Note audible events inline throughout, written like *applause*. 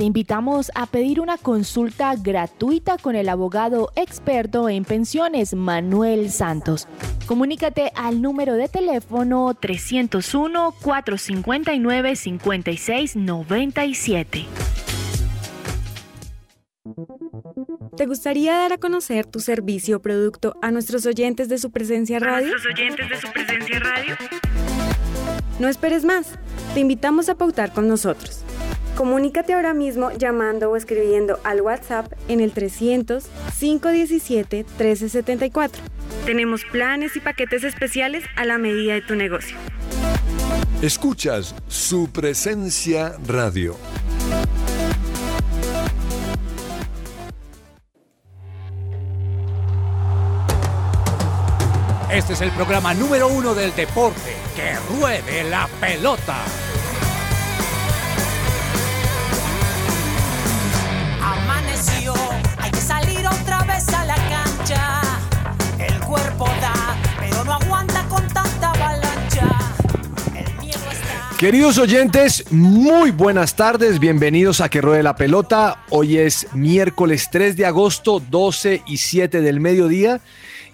Te invitamos a pedir una consulta gratuita con el abogado experto en pensiones Manuel Santos. Comunícate al número de teléfono 301-459-5697. ¿Te gustaría dar a conocer tu servicio o producto a nuestros oyentes de su presencia radio? nuestros oyentes de su presencia radio? No esperes más. Te invitamos a pautar con nosotros. Comunícate ahora mismo llamando o escribiendo al WhatsApp en el 300-517-1374. Tenemos planes y paquetes especiales a la medida de tu negocio. Escuchas su presencia radio. Este es el programa número uno del deporte. ¡Que ruede la pelota! Queridos oyentes, muy buenas tardes, bienvenidos a Que Ruede la Pelota. Hoy es miércoles 3 de agosto, 12 y 7 del mediodía.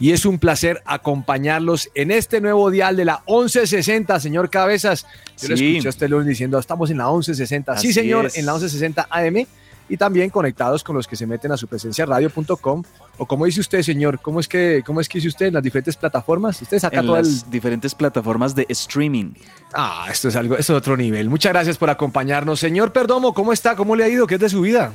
Y es un placer acompañarlos en este nuevo dial de la 1160, señor Cabezas. Yo lo Sí. escuché a este lunes diciendo, estamos en la 1160. sí, Así señor, es. en la 1160 AM. Y también conectados con los que se meten a su presencia radio.com. O como dice usted, señor, ¿cómo es que, cómo es que dice usted en las diferentes plataformas? Usted saca en todo el, las diferentes plataformas de streaming. Ah, esto es algo, esto es otro nivel. Muchas gracias por acompañarnos. Señor Perdomo, ¿cómo está? ¿Cómo le ha ido? ¿Qué es de su vida?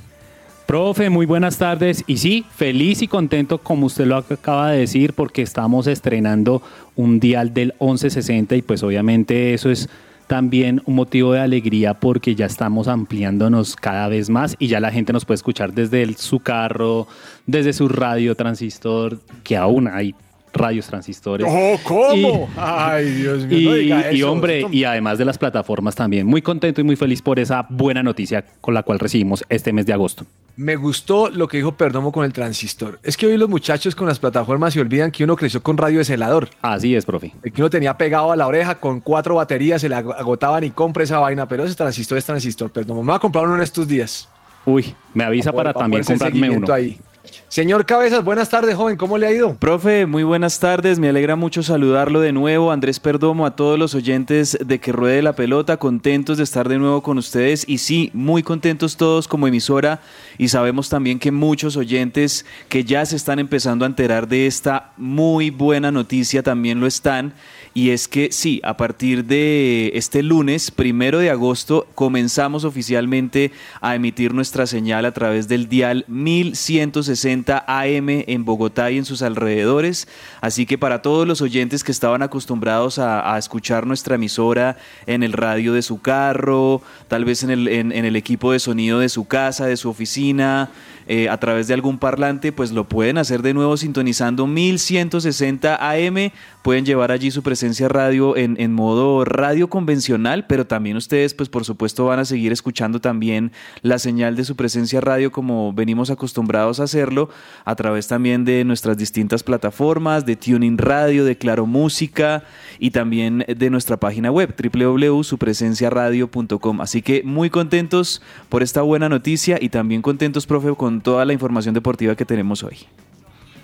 Profe, muy buenas tardes. Y sí, feliz y contento, como usted lo acaba de decir, porque estamos estrenando un dial del 1160 y pues obviamente eso es también un motivo de alegría porque ya estamos ampliándonos cada vez más y ya la gente nos puede escuchar desde su carro, desde su radio transistor, que aún hay radios transistores. Oh, ¿cómo? Y- Ay, Dios mío, Y, no diga y, eso. hombre, y además de las plataformas también, muy contento y muy feliz por esa buena noticia con la cual recibimos este mes de agosto. Me gustó lo que dijo Perdomo con el transistor. Es que hoy los muchachos con las plataformas se olvidan que uno creció con radio de celador. Así es, profe. El que uno tenía pegado a la oreja con cuatro baterías, se le ag- agotaban y compra esa vaina, pero ese transistor es transistor, Perdomo. Me voy a comprar uno en estos días. Uy, me avisa para, poder- también comprarme uno. ahí. Señor Cabezas, buenas tardes, joven. ¿Cómo le ha ido? Profe, muy buenas tardes. Me alegra mucho saludarlo de nuevo. Andrés Perdomo, a todos los oyentes de Que Ruede la Pelota, contentos de estar de nuevo con ustedes. Y sí, muy contentos todos como emisora. Y sabemos también que muchos oyentes que ya se están empezando a enterar de esta muy buena noticia también lo están. Y es que sí, a partir de este lunes, primero de agosto, comenzamos oficialmente a emitir nuestra señal a través del dial 1160 AM en Bogotá y en sus alrededores. Así que para todos los oyentes que estaban acostumbrados a, escuchar nuestra emisora en el radio de su carro, tal vez en el, en el equipo de sonido de su casa, de su oficina, eh, a través de algún parlante, pues lo pueden hacer de nuevo sintonizando 1160 AM. Pueden llevar allí su presencia radio en, en modo radio convencional, pero también ustedes, pues por supuesto, van a seguir escuchando también la señal de su presencia radio como venimos acostumbrados a hacerlo, a través también de nuestras distintas plataformas, de Tuning Radio, de Claro Música y también de nuestra página web www.supresenciaradio.com. Así que muy contentos por esta buena noticia y también contentos, profe, con toda la información deportiva que tenemos hoy.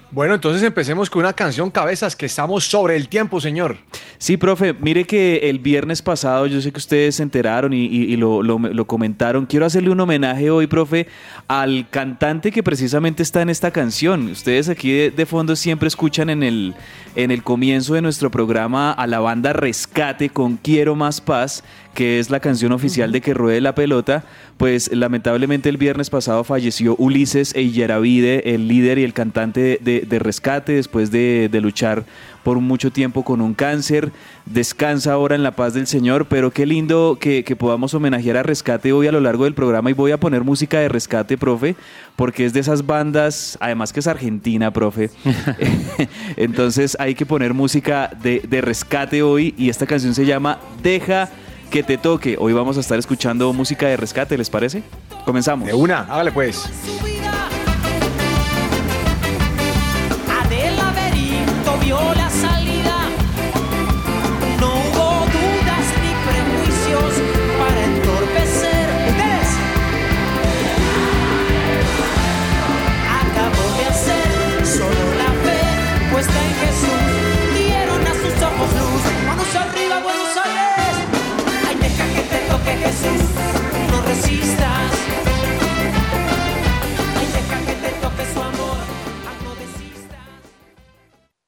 Bueno, entonces empecemos con una canción Cabezas, que estamos sobre el tiempo, señor. Sí, profe, mire que el viernes pasado, yo sé que ustedes se enteraron y, y- y lo, lo- lo comentaron. Quiero hacerle un homenaje hoy, profe, al cantante que precisamente está en esta canción. Ustedes aquí de, de fondo siempre escuchan en el, en el comienzo de nuestro programa a la banda Rescate con Quiero Más Paz, que es la canción oficial de Que Ruede la Pelota, pues lamentablemente el viernes pasado falleció Ulises Eyeravide, el líder y el cantante de, de Rescate, después de, de luchar por mucho tiempo con un cáncer. Descansa ahora en la paz del Señor, pero qué lindo que, que, podamos homenajear a Rescate hoy a lo largo del programa y voy a poner música de Rescate, profe, porque es de esas bandas, además que es argentina, profe. *laughs* *laughs* Entonces hay que poner música de, de Rescate hoy y esta canción se llama Deja que te toque. Hoy vamos a estar escuchando música de Rescate, ¿les parece? Comenzamos. De una, hágale pues.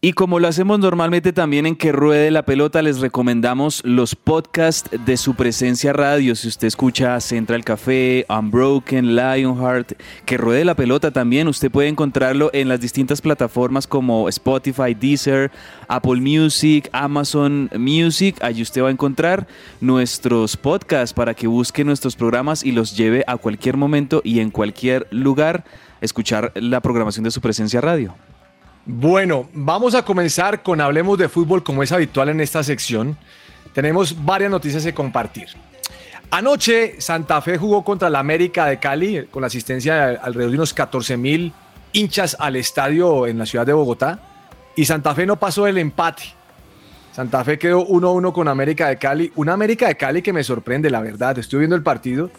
Y como lo hacemos normalmente también en Que Ruede la Pelota, les recomendamos los podcasts de su presencia radio. Si usted escucha Central Café, Unbroken, Lionheart, Que Ruede la Pelota también, usted puede encontrarlo en las distintas plataformas como Spotify, Deezer, Apple Music, Amazon Music. Allí usted va a encontrar nuestros podcasts para que busque nuestros programas y los lleve a cualquier momento y en cualquier lugar escuchar la programación de su presencia radio. Bueno, vamos a comenzar con Hablemos de Fútbol como es habitual en esta sección. Tenemos varias noticias que compartir. Anoche Santa Fe jugó contra la América de Cali con la asistencia de alrededor de unos 14 mil hinchas al estadio en la ciudad de Bogotá y Santa Fe no pasó el empate. Santa Fe quedó 1-1 con América de Cali. Una América de Cali que me sorprende, la verdad. Estoy viendo el partido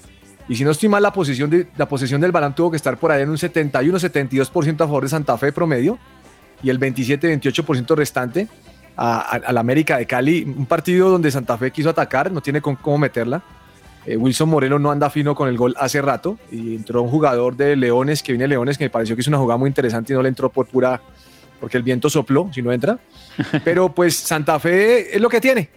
y si no estoy mal, la, posición de, la posesión del balón tuvo que estar por ahí en un 71-72% a favor de Santa Fe promedio y el 27-28% restante a, a, a, la América de Cali. Un partido donde Santa Fe quiso atacar, no tiene con, cómo meterla. Eh, Wilson Moreno no anda fino con el gol hace rato y entró un jugador de Leones, que viene Leones, que me pareció que hizo una jugada muy interesante y no le entró por pura porque el viento sopló, si no entra. *laughs* Pero pues Santa Fe es lo que tiene.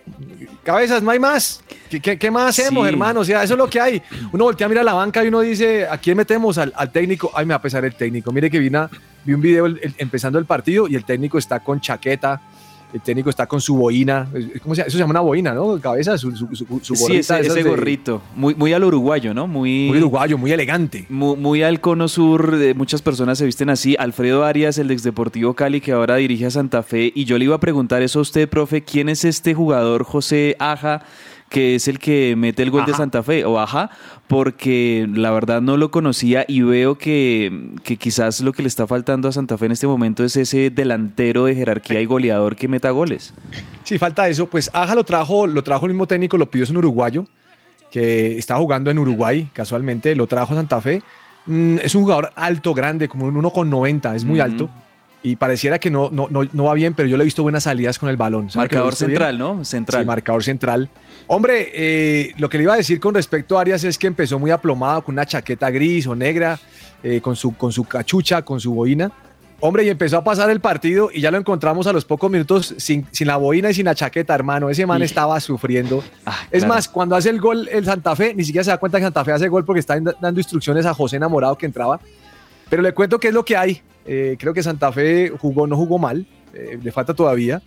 Cabezas, no hay más. ¿Qué, qué, qué más hacemos, sí. hermano? O sea, eso es lo que hay. Uno voltea a mirar la banca y uno dice, ¿a quién metemos? Al, al técnico. Ay, me va a pesar el técnico. Mire que vino, vi un video el, el, empezando el partido y el técnico está con chaqueta, el técnico está con su boina, ¿cómo se llama? Eso se llama una boina, ¿no? Cabeza, su, su, su, su sí, ese, ese gorrito, muy, muy al uruguayo, ¿no? Muy, muy uruguayo, muy elegante. Muy, muy, al cono sur, de muchas personas se visten así. Alfredo Arias, el ex Deportivo Cali, que ahora dirige a Santa Fe, y yo le iba a preguntar eso a usted, profe, ¿quién es este jugador José Aja? Que es el que mete el gol Ajá. de Santa Fe, o Aja, porque la verdad no lo conocía y veo que, que, quizás lo que le está faltando a Santa Fe en este momento es ese delantero de jerarquía y goleador que meta goles. Sí, falta eso. Pues Aja lo trajo, lo trajo el mismo técnico, lo pidió es un uruguayo, que está jugando en Uruguay, casualmente, lo trajo a Santa Fe. Mm, es un jugador alto, grande, como un 1,90, es muy mm. alto y pareciera que no, no, no, no, va bien, pero yo le he visto buenas salidas con el balón. Marcador central, bien? ¿no? Central. Sí, marcador central. Hombre, eh, lo que le iba a decir con respecto a Arias es que empezó muy aplomado con una chaqueta gris o negra, eh, con, su, con su cachucha, con su boina. Hombre, y empezó a pasar el partido y ya lo encontramos a los pocos minutos sin, sin la boina y sin la chaqueta, hermano. Ese man estaba sufriendo. Ah, es claro. más, cuando hace el gol el Santa Fe, ni siquiera se da cuenta que Santa Fe hace el gol porque está dando instrucciones a José Enamorado que entraba. Pero le cuento qué es lo que hay. Eh, creo que Santa Fe jugó, no jugó mal, eh, le falta todavía.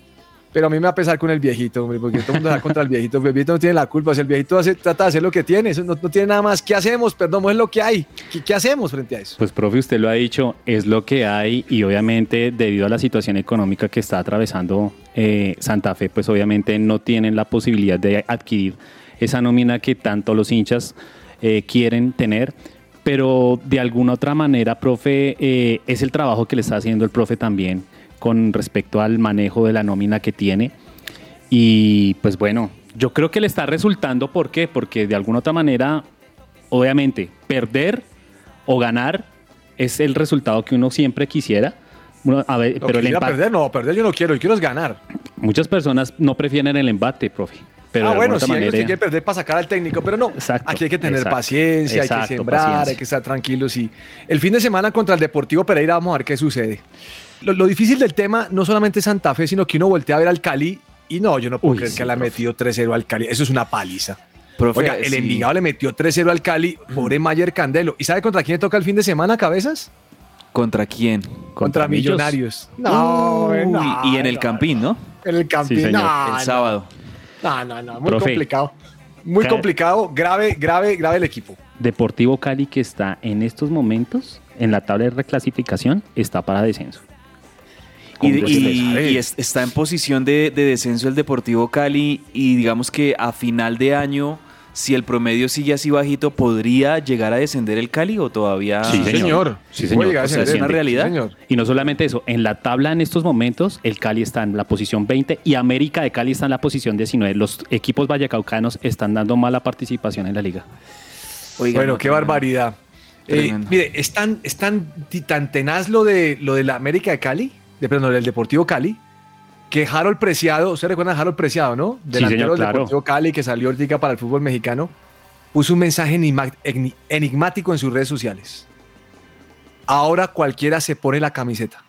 Pero a mí me va a pesar con el viejito, hombre, porque todo el mundo está contra el viejito. El viejito no tiene la culpa. Si el viejito hace, trata de hacer lo que tiene, eso no, tiene nada más. ¿Qué hacemos? Perdón, es lo que hay. ¿Qué, ¿Qué, hacemos frente a eso? Pues, profe, usted lo ha dicho, es lo que hay. Y obviamente, debido a la situación económica que está atravesando eh, Santa Fe, pues obviamente no tienen la posibilidad de adquirir esa nómina que tanto los hinchas quieren tener pero de alguna otra manera, profe, eh, es el trabajo que le está haciendo el profe también con respecto al manejo de la nómina que tiene. Y pues bueno, yo creo que le está resultando, ¿por qué? Porque de alguna otra manera, obviamente, perder o ganar es el resultado que uno siempre quisiera. Bueno, a ver, no, pero el empate... perder, no, perder yo no quiero, yo quiero es ganar. Muchas personas no prefieren el embate, profe Pero ah, de bueno, sí, hay que quieren perder para sacar al técnico, pero no. Exacto, aquí hay que tener exacto, paciencia, hay que sembrar, paciencia. hay que estar tranquilos. Y el fin de semana contra el Deportivo Pereira vamos a ver qué sucede. Lo, lo difícil del tema no solamente es Santa Fe, sino que uno voltea a ver al Cali y no, yo no puedo Uy, creer sí, que le ha metido 3-0 al Cali. Eso es una paliza. Profe, Oiga, el sí. Envigado le metió 3-0 al Cali, pobre Mayer Candelo. ¿Y sabe contra quién toca el fin de semana, cabezas? ¿Contra quién? Contra. Millonarios. No, no, y en el Campín, ¿no? En el Campín. Sí, señor. no, el sábado. No, no, no, muy Profe. complicado. Muy Ca- complicado, grave, grave, grave el equipo. Deportivo Cali que está en estos momentos en la tabla de reclasificación está para descenso. Y, está en posición de, de descenso el Deportivo Cali y digamos que a final de año, si el promedio sigue así bajito, ¿podría llegar a descender el Cali o todavía? Sí, señor. Sí, señor. Puede llegar a O sea, es una realidad. Sí, señor. Y no solamente eso, en la tabla en estos momentos el Cali está en la posición 20 y América de Cali está en la posición 19. Los equipos vallecaucanos están dando mala participación en la liga. Oiga, bueno, no, qué tremendo. barbaridad. Eh, mire, es tan, es tan, ti- tan tenaz lo de, lo de la América de Cali, de, perdón, del Deportivo Cali, que Harold Preciado, ¿usted recuerda a Harold Preciado, no? Delantero señor, del claro. Deportivo Cali que salió ahorita para el fútbol mexicano, puso un mensaje enigmático en sus redes sociales. Ahora cualquiera se pone la camiseta.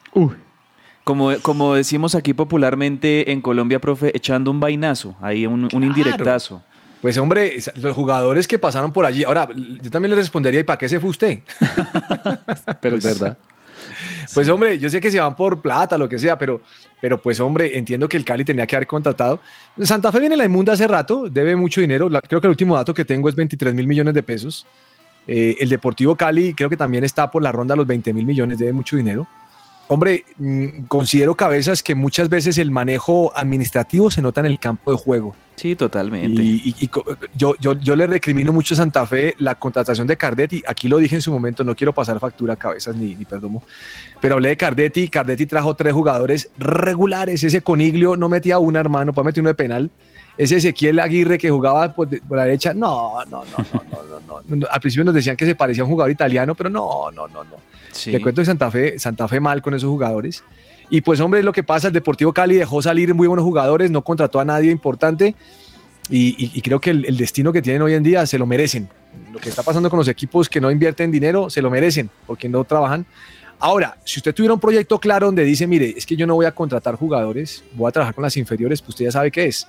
Como, como decimos aquí popularmente en Colombia, profe, echando un vainazo, ahí un, un indirectazo. Pues hombre, es- los jugadores que pasaron por allí, ahora yo también le respondería, ¿y para qué se fue usted? *laughs* Pero es verdad. Pues hombre, yo sé que se van por plata, lo que sea, pero, pero pues hombre, entiendo que el Cali tenía que haber contratado. Santa Fe viene en la inmunda hace rato, debe mucho dinero. Creo que el último dato que tengo es 23 mil millones de pesos. Eh, el Deportivo Cali creo que también está por la ronda de los 20 mil millones, debe mucho dinero. Hombre, mm, considero cabezas que muchas veces el manejo administrativo se nota en el campo de juego. Sí, totalmente. Y, y, y yo, yo, yo, le recrimino mucho a Santa Fe la contratación de Cardetti. Aquí lo dije en su momento, no quiero pasar factura a cabezas ni, ni perdomo. Pero hablé de Cardetti. Cardetti trajo tres jugadores regulares. Ese Coniglio no metía una, hermano, para meter uno de penal ese Ezequiel Aguirre que jugaba por, la derecha, no, no, no, no, no, no, no, Al principio nos decían que se parecía a un jugador italiano, pero no, no, no, no. Sí. Te cuento de Santa Fe, Santa Fe mal con esos jugadores. Y pues, hombre, es lo que pasa. El Deportivo Cali dejó salir muy buenos jugadores, no contrató a nadie importante. Y, creo que el, el destino que tienen hoy en día se lo merecen. Lo que está pasando con los equipos que no invierten dinero, se lo merecen porque no trabajan. Ahora, si usted tuviera un proyecto claro donde dice, mire, es que yo no voy a contratar jugadores, voy a trabajar con las inferiores, pues usted ya sabe qué es.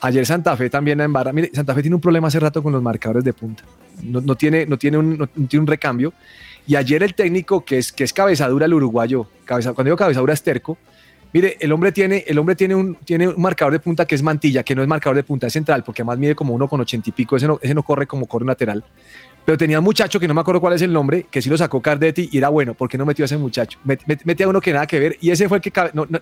Ayer Santa Fe también la embarra. Mire, Santa Fe tiene un problema hace rato con los marcadores de punta. No, no tiene, no, tiene un, no tiene un recambio. Y ayer el técnico, que es, que es cabezadura, el uruguayo, cuando digo cabezadura es terco, mire, el hombre, tiene, el hombre tiene, un, tiene un marcador de punta que es mantilla, que no es marcador de punta, es central, porque además mide como uno con ochenta y pico, ese no, ese no corre como corre un lateral. Pero tenía un muchacho que no me acuerdo cuál es el nombre, que sí lo sacó Cardetti y era bueno, ¿por qué no metió a ese muchacho? Met- met- Mete a uno que nada que ver y ese fue el que, no, no,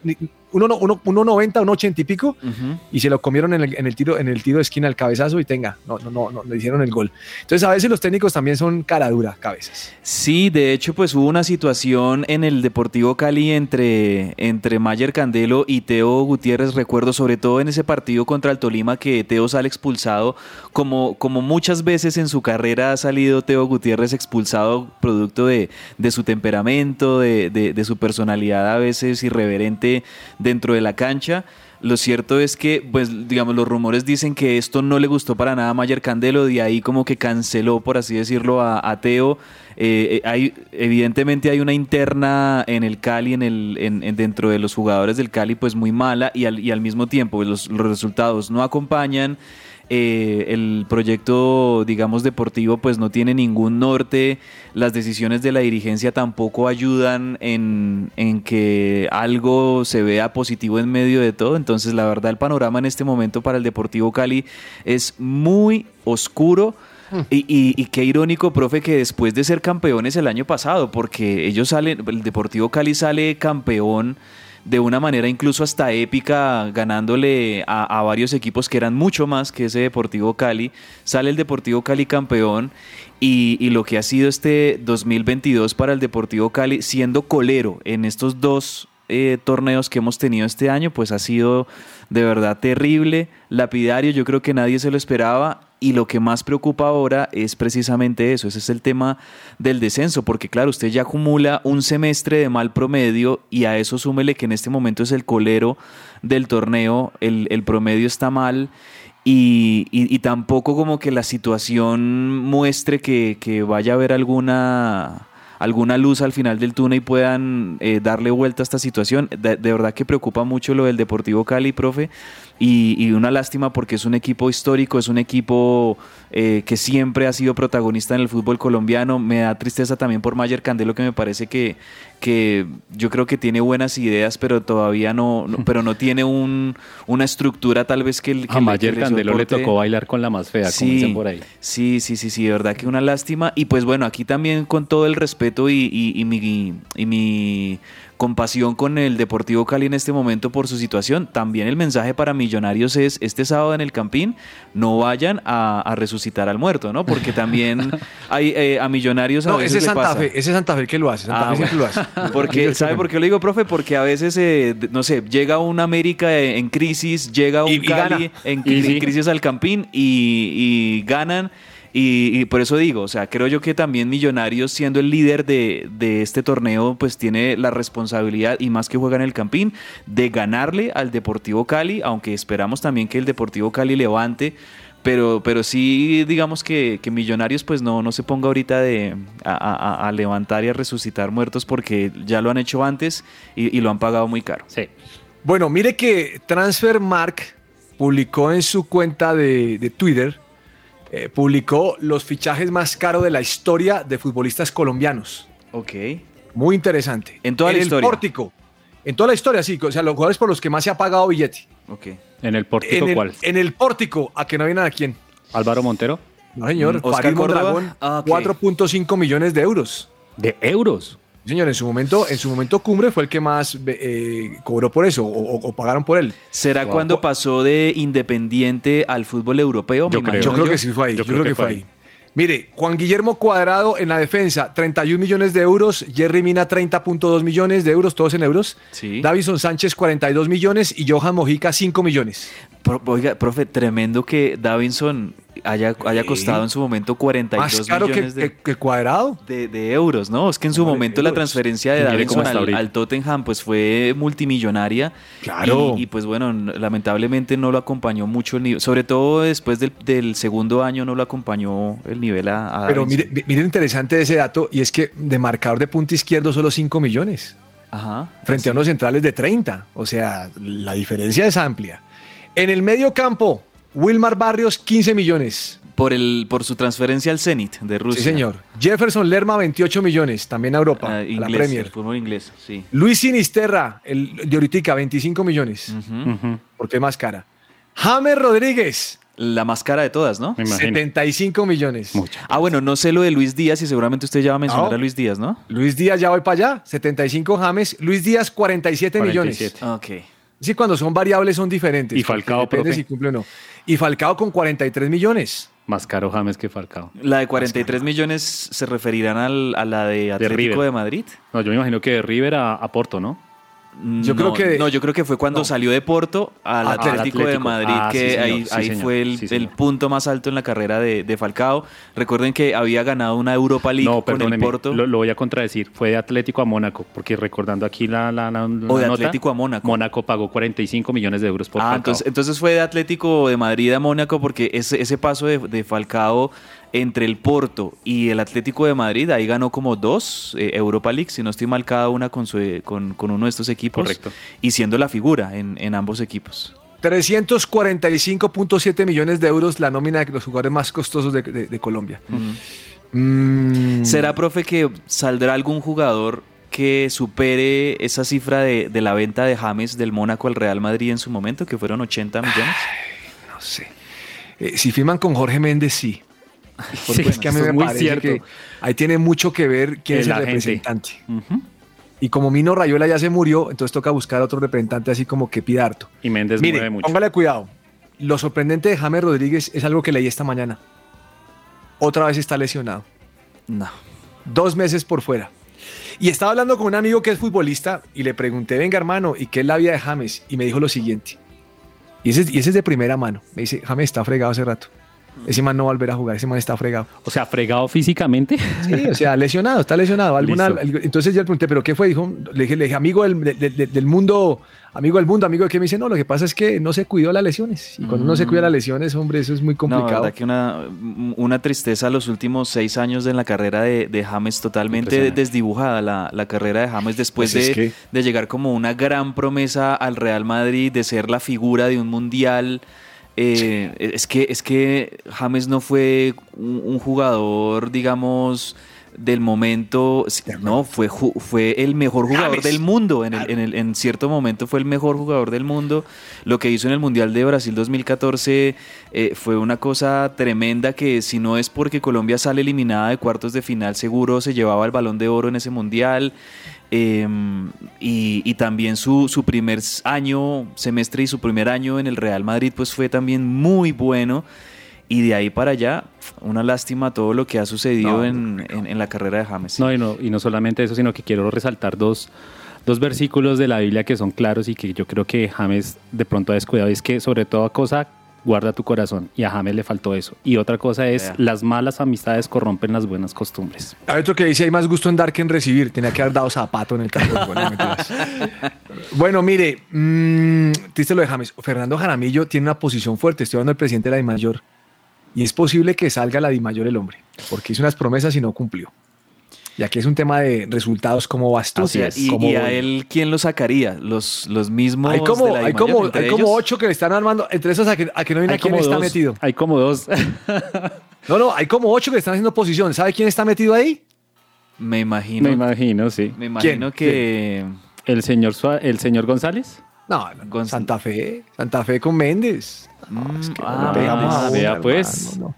uno, no- uno, uno 90, uno 80 y pico Ujú. y se lo comieron en el, en el tiro en el tiro de esquina al cabezazo y tenga, no, no, no, no, le hicieron el gol. Entonces a veces los técnicos también son cara dura, cabezas. Sí, de hecho, pues hubo una situación en el Deportivo Cali entre, entre Mayer Candelo y Teo Gutiérrez, recuerdo sobre todo en ese partido contra el Tolima que Teo sale expulsado, como, como muchas veces en su carrera ha salido Teo Gutiérrez expulsado producto de, de su temperamento, de, de- su personalidad a veces irreverente dentro de la cancha. Lo cierto es que, pues, digamos, los rumores dicen que esto no le gustó para nada a Mayer Candelo, de ahí como que canceló, por así decirlo, a, Teo. Eh, eh, evidentemente hay una interna en el Cali, en el, en, en- dentro de los jugadores del Cali, pues muy mala, y al, y al mismo tiempo pues, los, los resultados no acompañan. Eh, el proyecto, digamos, deportivo, pues no tiene ningún norte. Las decisiones de la dirigencia tampoco ayudan en, en que algo se vea positivo en medio de todo. Entonces, la verdad, el panorama en este momento para el Deportivo Cali es muy oscuro. Y, y- y qué irónico, profe, que después de ser campeones el año pasado, porque ellos salen, el Deportivo Cali sale campeón de una manera incluso hasta épica, ganándole a, varios equipos que eran mucho más que ese Deportivo Cali. Sale el Deportivo Cali campeón y, y lo que ha sido este 2022 para el Deportivo Cali, siendo colero en estos dos eh, torneos que hemos tenido este año, pues ha sido de verdad terrible, lapidario, yo creo que nadie se lo esperaba y lo que más preocupa ahora es precisamente eso, ese es el tema del descenso, porque claro, usted ya acumula un semestre de mal promedio y a eso súmele que en este momento es el colero del torneo, el, el promedio está mal y, y- tampoco como que la situación muestre que, que vaya a haber alguna alguna luz al final del túnel y puedan eh, darle vuelta a esta situación. De, de verdad que preocupa mucho lo del Deportivo Cali, profe, y, y una lástima porque es un equipo histórico, es un equipo eh, que siempre ha sido protagonista en el fútbol colombiano. Me da tristeza también por Mayer Candelo, que me parece que, que yo creo que tiene buenas ideas, pero todavía no, no- pero no tiene un, una estructura tal vez que, el- que A le- Mayer que Candelo le tocó bailar con la más fea, como dicen por ahí. Sí, sí, sí, sí, de verdad que una lástima. Y pues bueno, aquí también con todo el respeto y, y- y mi, y mi compasión con el Deportivo Cali en este momento por su situación, también el mensaje para Millonarios es, este sábado en el Campín, no vayan a, a resucitar al muerto, ¿no? Porque también *laughs* hay eh, a Millonarios a No, veces ese es le Santa pasa. Fe, ese es Santa Fe que lo hace. Santa Ah, Fe bueno. lo hace. *laughs* Porque, ¿sabe por qué lo digo, profe? Porque a veces, eh, no sé, llega un América en en crisis, llega un Y- Cali en, en crisis al Campín y, y ganan. Y, y por eso digo, o sea, creo yo que también Millonarios, siendo el líder de, de este torneo, pues tiene la responsabilidad, y más que juega en el Campín, de ganarle al Deportivo Cali, aunque esperamos también que el Deportivo Cali levante. Pero, pero sí, digamos que, que Millonarios pues no, no se ponga ahorita de, a, a- a levantar y a resucitar muertos porque ya lo han hecho antes y, y lo han pagado muy caro. Sí. Bueno, mire que Transfermark publicó en su cuenta de, de Twitter, eh, publicó los fichajes más caros de la historia de futbolistas colombianos. Ok. Muy interesante. En toda la el historia. pórtico. En toda la historia, sí. O sea, los jugadores por los que más se ha pagado billete. Ok. ¿En el pórtico En el, cuál? en el pórtico, a que no vienen a quién. ¿Álvaro Montero? No, señor. Mm, Oscar. Mondragón, Ah, ok. 4.5 millones de euros. ¿De euros? Señor, en su momento, en su momento cumbre fue el que más eh, cobró por eso o, o- o pagaron por él. ¿Será cuando pasó de Independiente al fútbol europeo? Yo creo que sí fue ahí. Yo, creo, que, fue ahí. Mire, Juan Guillermo Cuadrado en la defensa, 31 millones de euros. Jerry Mina, 30.2 millones de euros, todos en euros. Sí. Davison Sánchez, 42 millones. Y Johan Mojica, 5 millones. Pro- Oiga, profe, tremendo que Davinson haya, haya Sí. costado en su momento 42 Más caro que, millones de, que- que Cuadrado. de- de euros, ¿no? Es que en su momento la transferencia de Davinson al, Tottenham pues fue multimillonaria. Claro. Y, y, pues bueno, lamentablemente no lo acompañó mucho el nivel, sobre todo después del, del segundo año no lo acompañó el nivel a, a Pero mire, mire interesante ese dato, y es que de marcador de punta izquierdo solo 5 millones, Ajá. frente a unos centrales de 30. O sea, la diferencia es amplia. En el medio campo, Wilmar Barrios, 15 millones. Por, el, por su transferencia al Zenit de Rusia. Sí, señor. Jefferson Lerma, 28 millones, también a Europa, Ah, a la Premier. el fútbol inglés, sí. Luis Sinisterra, el de Oritica, 25 millones, Ujú. Ujú. porque es más cara. James Rodríguez, La más cara de todas, ¿no? Me imagino. 75 millones. Mucho. Ah, bueno, no sé lo de Luis Díaz y seguramente usted ya va a mencionar No. a Luis Díaz, ¿no? Luis Díaz, ya voy para allá, 75 James. Luis Díaz, 47, 47. millones. Ok. Sí, cuando son variables son diferentes. ¿Y Falcao, profe? si cumple o no. Y Falcao con 43 millones. Más caro James que Falcao. La de 43 millones se referirán al- a la de Atlético River. de, Madrid. No, yo me imagino que de River a, a Porto, ¿no? Yo no, creo que- No, yo creo que fue cuando no. salió de Porto al Atlético. Atlético, de. Madrid, Ah, que ahí, sí, ahí señor, fue el, sí, el señor. punto más alto en la carrera de, de Falcao. Recuerden que había ganado una Europa League No, con el Porto. lo, lo voy a contradecir. Fue de Atlético a Mónaco, porque recordando aquí la, la, la- la O de nota, Atlético a Mónaco. Mónaco pagó 45 millones de euros por Ah, Falcao. entonces, entonces fue de Atlético de Madrid a Mónaco porque ese, ese paso de, de Falcao entre el Porto y el Atlético de Madrid, ahí ganó como dos eh, Europa League, si no estoy mal, cada una con, su, con, con uno de estos equipos. Correcto. Y siendo la figura en, en ambos equipos. 345.7 millones de euros la nómina de los jugadores más costosos de, de- de Colombia. Mm. ¿Será, profe, que saldrá algún jugador que supere esa cifra de, de la venta de James del Mónaco al Real Madrid en su momento, que fueron 80 millones? No sé. Eh, si firman con Jorge Méndez, sí. *laughs* Porque Sí, es que a mí me parece cierto. que ahí tiene mucho que ver quién es el representante. Y como Mino Rayuela ya se murió, entonces toca buscar a otro representante así como que pida harto. y Méndez Mire, mueve mucho. póngale cuidado. Lo sorprendente de James Rodríguez es algo que leí esta mañana. Otra vez está lesionado. No. Dos meses por fuera. Y estaba hablando con un amigo que es futbolista y le pregunté, venga hermano, ¿y qué es la vida de James? Y me dijo lo siguiente. Y ese, es- y ese es de primera mano. Me dice, James está fregado hace rato. Ese man no va a volver a jugar, ese man está fregado. O sea, fregado físicamente. Sí, o sea, lesionado, está lesionado. Alguna, Listo. entonces yo le pregunté, ¿pero qué fue? Dijo, le dije, le dije, amigo del, del- mundo amigo del mundo, amigo de que me dice, no, lo que pasa es que no se cuidó las lesiones. Y cuando uno se cuida las lesiones, hombre, eso es muy No, complicado. verdad que una, una tristeza los últimos seis años en la carrera de, de James, totalmente desdibujada la, la carrera de James después Pues es de, que- de llegar como una gran promesa al Real Madrid, de ser la figura de un mundial. Eh, es, que, es que James no fue un, un jugador, digamos, del momento, no, fue, fue el mejor jugador James. del mundo, en, el- en, el- en cierto momento fue el mejor jugador del mundo. Lo que hizo en el Mundial de Brasil 2014 eh, fue una cosa tremenda que si no es porque Colombia sale eliminada de cuartos de final, seguro se llevaba el balón de oro en ese Mundial. Eh, y, y también su, su primer año, semestre y su primer año en el Real Madrid, pues fue también muy bueno. Y de ahí para allá, una lástima todo lo que ha sucedido No, en, en- en la carrera de James. No y, no, y no solamente eso, sino que quiero resaltar dos, dos versículos de la Biblia que son claros y que yo creo que James de pronto ha descuidado. Y es que sobre toda cosa, guarda tu corazón. Y a James le faltó eso. Y otra cosa es, Vea. las malas amistades corrompen las buenas costumbres. Hay otro que dice, hay más gusto en dar que en recibir. Tenía que haber dado zapato en el campo. *laughs* Bueno. Bueno, mire, mm, triste lo de James. Fernando Jaramillo tiene una posición fuerte. Estoy hablando del presidente de la DIMAYOR. Y es posible que salga la DIMAYOR el hombre, porque hizo unas promesas y no cumplió. Y aquí es un tema de resultados, cómo vas tú. O sea, y, cómo y a él, ¿quién lo sacaría? Los, los mismos. Hay como, de la hay como, hay como ocho que le están armando. Entre esos, a que, a que no viene Hay quién como está metido. Hay como dos. *laughs* No, no, hay como ocho que le están haciendo posición. ¿Sabe quién está metido ahí? Me imagino. Me imagino, sí. Me imagino que. ¿El señor, ¿El señor González? No, no, Santa Fe. Santa Fe con Méndez. Ah, uno, Vea, hermano, pues. no.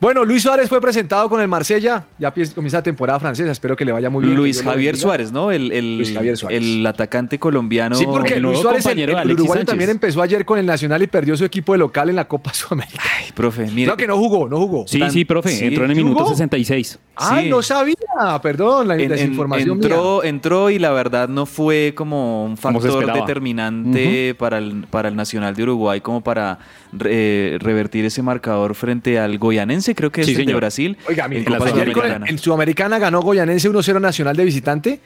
Bueno, Luis Suárez fue presentado con el Marsella. Ya comienza la temporada francesa. Espero que le vaya muy bien. Luis Javier. Suárez, ¿no? El, el, Luis Javier Suárez. el atacante colombiano. Sí, porque el Luis Suárez, el, uruguayo Sánchez. también empezó ayer con el Nacional y perdió su equipo de local en la Copa Sudamérica. Ay, profe, mire. Creo que no jugó, no jugó. Sí, Tan- sí, profe. sí, entró en el ¿sí minuto jugó? 66. Ay, Sí. no sabía. Perdón, la En- en- desinformación entró, entró y la verdad no fue como un Como factor determinante para, el, para el Nacional de Uruguay como para re- revertir ese marcador frente al Goyanense, creo que es Sí, el de señor. Brasil. Oiga, mire, en el- Sudamericana. en Sudamericana ganó Goyanense 1-0 Nacional de visitante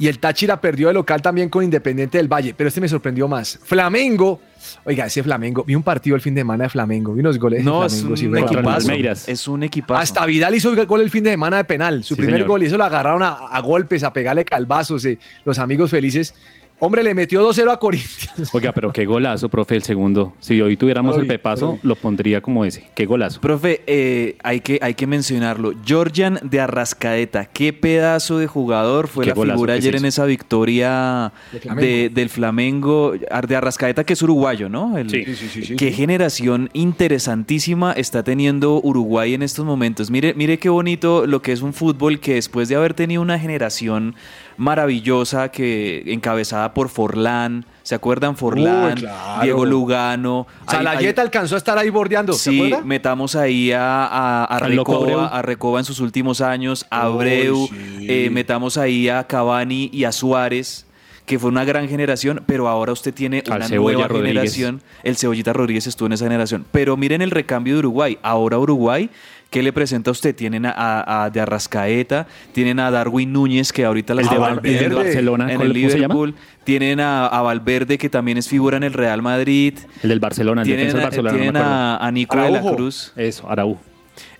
y el Táchira perdió de local también con Independiente del Valle, pero este me sorprendió más. Flamengo, oiga, ese Flamengo, vi un partido el fin de semana de Flamengo, vi unos goles de No, es Flamengo. un sí, Contra el equipazo. Es un equipazo. Hasta Vidal hizo el gol el fin de semana de penal, su Sí, primer señor. gol, y eso lo agarraron a, a golpes, a pegarle calvazos, eh, los amigos felices. Hombre, le metió 2-0 a Corinthians. *laughs* Oiga, pero qué golazo, profe, el segundo. Si hoy tuviéramos el pepazo, lo pondría como ese. Qué golazo. Profe, eh, hay, que, hay que mencionarlo. Georgian de Arrascaeta, qué pedazo de jugador fue Qué la golazo figura ayer en esa victoria De Flamengo. de- del Flamengo. De Arrascaeta, que es uruguayo, ¿no? El- Sí. Sí, sí, sí, sí, Qué sí. generación interesantísima está teniendo Uruguay en estos momentos. Mire, mire qué bonito lo que es un fútbol que después de haber tenido una generación maravillosa que encabezada por Forlán, ¿se acuerdan? Forlán, Uy, claro. Diego Lugano. hay- hay- Salayeta alcanzó a estar ahí bordeando, ¿se Sí, acuerda? metamos ahí a, Recoba, a Recoba en sus últimos años, a Abreu, sí. eh, metamos ahí a Cavani y a Suárez, que fue una gran generación, pero ahora usted tiene Al una Cebolla nueva Rodríguez. generación. El Cebollita Rodríguez estuvo en esa generación. Pero miren el recambio de Uruguay. Ahora Uruguay, ¿qué le presenta a usted? Tienen a, a- a de Arrascaeta, tienen a Darwin Núñez, que ahorita la está de Barcelona, en ¿cómo el se llama? Liverpool. Tienen a, a Valverde, que también es figura en el Real Madrid. El del Barcelona, el Tienen, defensa del a- Barcelona. no me tienen acuerdo. a, a Nico de la. Cruz. Eso, Araú.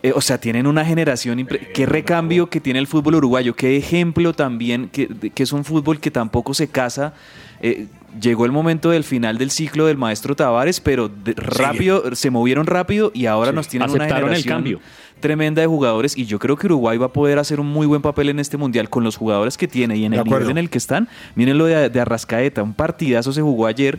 Eh, o sea, tienen una generación. impre- Qué recambio que tiene el fútbol uruguayo. Qué ejemplo también, que es un fútbol que tampoco se casa. Eh, llegó el momento del final del ciclo del maestro Tavares, pero de- rápido, se movieron rápido y ahora nos tienen una Aceptaron el generación cambio. tremenda de jugadores. Y yo creo que Uruguay va a poder hacer un muy buen papel en este mundial con los jugadores que tiene y en De el nivel acuerdo. en el que están. Miren lo de, de Arrascaeta, un partidazo se jugó ayer.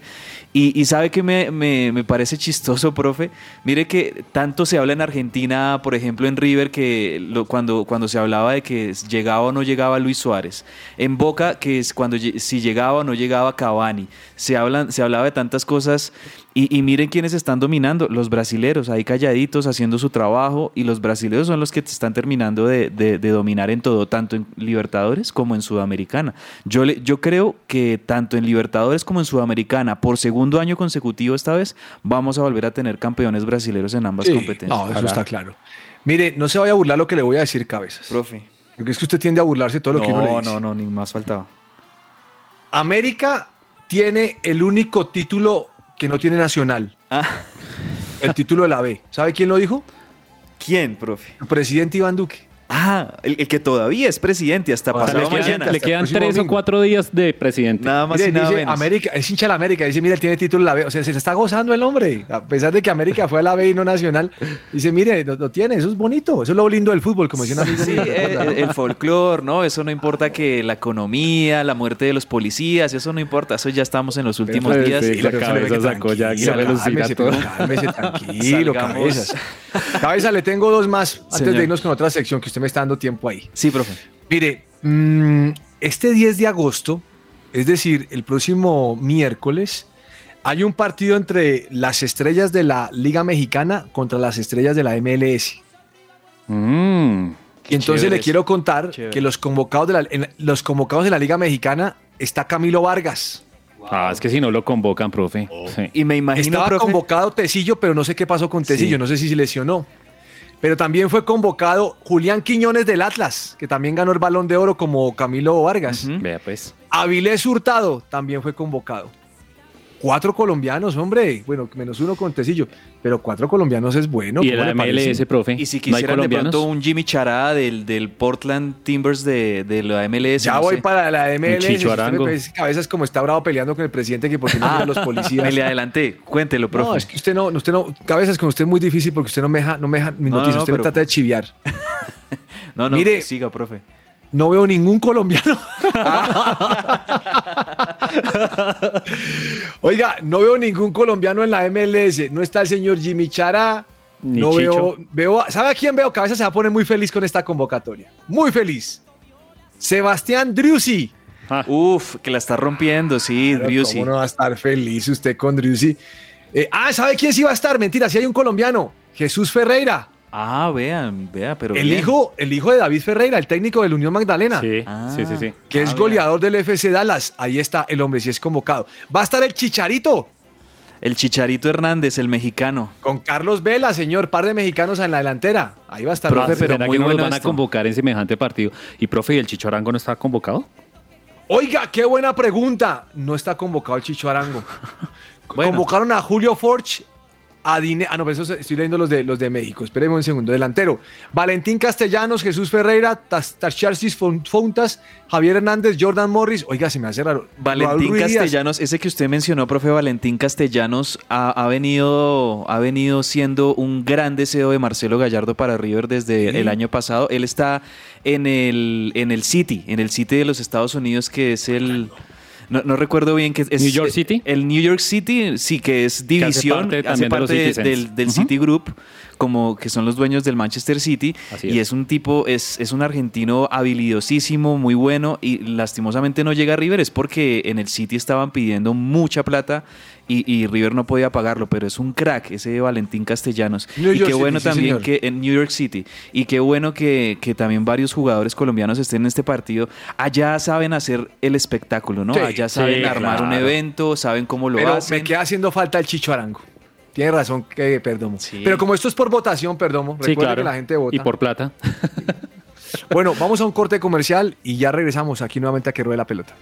Y, y sabe que me, me- me parece chistoso, profe. Mire que tanto se habla en Argentina, por ejemplo en River, que lo- cuando, cuando se hablaba de que llegaba o no llegaba Luis Suárez. En Boca, que cuando si llegaba o no llegaba Cavani. Se, hablan, se hablaba de tantas cosas. Y, y miren quiénes están dominando, los brasileros, ahí calladitos, haciendo su trabajo. Y los brasileros son los que están terminando de, de- de dominar en todo, tanto en Libertadores como en Sudamericana. Yo, le- yo creo que tanto en Libertadores como en Sudamericana, por segundo año consecutivo esta vez, vamos a volver a tener campeones brasileros en ambas Sí, competencias. No, eso Ojalá. está claro. Mire, no se vaya a burlar lo que le voy a decir, cabezas. Profe. Porque es que usted tiende a burlarse de todo lo que uno le No, dice. no, no, ni más faltaba. América tiene el único título que no tiene nacional. Ah. El título de la B. ¿Sabe quién lo dijo? ¿Quién, profe? El presidente Iván Duque. Ah, el, el que todavía es presidente hasta O sea, pasado le quedan, mañana. le quedan tres o cuatro días de presidente. Nada más Mire, y nada dice menos. América, es hincha de la América. Dice, mira, él tiene título la B. O sea, se le está gozando el hombre. A pesar de que América fue a la B y no nacional. Dice, mire, lo, lo tiene. Eso es bonito. Eso es lo lindo del fútbol, como decía Sí, mío. eh, el, el folclore, ¿no? Eso no importa que la economía, la muerte de los policías, eso no importa. Eso ya estamos en los últimos Pero, días. sí, y la cabeza sacó ya cálmese, todo. pero cálmese, tranquilo, cabezas. Cabeza, le tengo dos más antes Señor. de irnos con otra sección que usted me está dando tiempo ahí. Sí, profe. Mire, mm, este 10 de agosto, es decir, el próximo miércoles, hay un partido entre las estrellas de la Liga Mexicana contra las estrellas de la MLS. Mm. Y entonces chévere le quiero contar Chévere. que los convocados, de la, en los convocados de la Liga Mexicana está Camilo Vargas. Ah, es que si no lo convocan, profe. Sí. Y me imagino, Estaba profe, convocado Tecillo, pero no sé qué pasó con Tecillo, Sí. no sé si se lesionó. Pero también fue convocado Julián Quiñones del Atlas, que también ganó el balón de oro como Camilo Vargas. Vea pues. Avilés Hurtado también fue convocado. Cuatro colombianos, hombre. Bueno, menos uno con Tecillo. Pero cuatro colombianos es bueno. Y ¿cómo el le parece? MLS, profe. Y si ¿No quisieran de colombianos? pronto un Jimmy Chará del, del Portland Timbers de, de la MLS. Ya no voy sé. para la MLS. Chicho Si usted Arango. me cabezas como está bravo peleando con el presidente que por qué no mira a los policías. Me le adelanté. Cuéntelo, profe. No, es que usted no, usted no, cabezas con usted es muy difícil porque usted no me deja, no me deja mi No, no, noticia, no, usted me pero- trata de chiviar. *laughs* no, no, mire- siga, profe. No veo ningún colombiano. *laughs* *laughs* Oiga, no veo ningún colombiano en la MLS. No está el señor Jimmy Chara. Ni no Chicho. veo, veo. ¿Sabe a quién veo? Cabeza se va a poner muy feliz con esta convocatoria. Muy feliz. Sebastián Driussi. Ah, Uf, que la está rompiendo, sí, Pero Driussi. ¿Cómo no va a estar feliz usted con Driussi? Eh, ah, ¿sabe quién sí va a estar? Mentira, sí hay un colombiano. Jesús Ferreira. Ah, vean, vea, pero El bien. hijo, el hijo de David Ferreira, el técnico del Unión Magdalena. sí, Ah. sí, sí, sí. que es Ah, goleador del FC Dallas. Ahí está el hombre, si es convocado. Va a estar el Chicharito El Chicharito Hernández, el mexicano. con Carlos Vela, señor, par de mexicanos en la delantera. Ahí va a estar. Profe, pero ¿Será muy que no bueno van a convocar en semejante partido? Y profe, ¿y el Chicho Arango no está convocado? Oiga, qué buena pregunta. No está convocado el Chicho Arango. *laughs* Bueno. Convocaron a Julio Forch. Ah, no, pero eso estoy leyendo los de, los de México. Espéreme un segundo. Delantero. Valentín Castellanos, Jesús Ferreira, Fon- Fontas, Javier Hernández, Jordan Morris. Oiga, se me hace raro. Valentín. Castellanos, ese que usted mencionó, profe Valentín Castellanos, ha, ha venido, ha venido siendo un gran deseo de Marcelo Gallardo para River desde Sí. el año pasado. Él está en el, en el City, en el City de los Estados Unidos, que es el... No, no recuerdo bien que es ¿New York City? El New York City, sí, que es división, parte hace parte de- del, del Group, como que son los dueños del Manchester City. Así y es. es un tipo, es, es un argentino habilidosísimo, muy bueno, y lastimosamente no llega a River, es porque en el City estaban pidiendo mucha plata y, y River no podía pagarlo, pero es un crack ese Valentín Castellanos. New y York qué City, bueno sí, también señor. que en New York City, y qué bueno que, que también varios jugadores colombianos estén en este partido. Allá saben hacer el espectáculo, ¿no? Sí, Allá saben sí, armar un evento, saben cómo lo Pero hacen. me queda haciendo falta el Chicho Arango. Tiene razón que Perdomo. Sí. Pero como esto es por votación, Perdomo, claro. que la gente vota. Y por plata. Bueno, vamos a un corte comercial y ya regresamos aquí nuevamente a que ruede la pelota.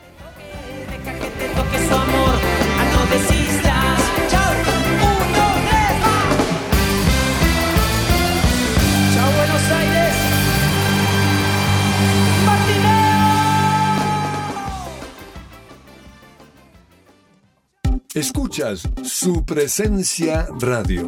Escuchas su presencia radio.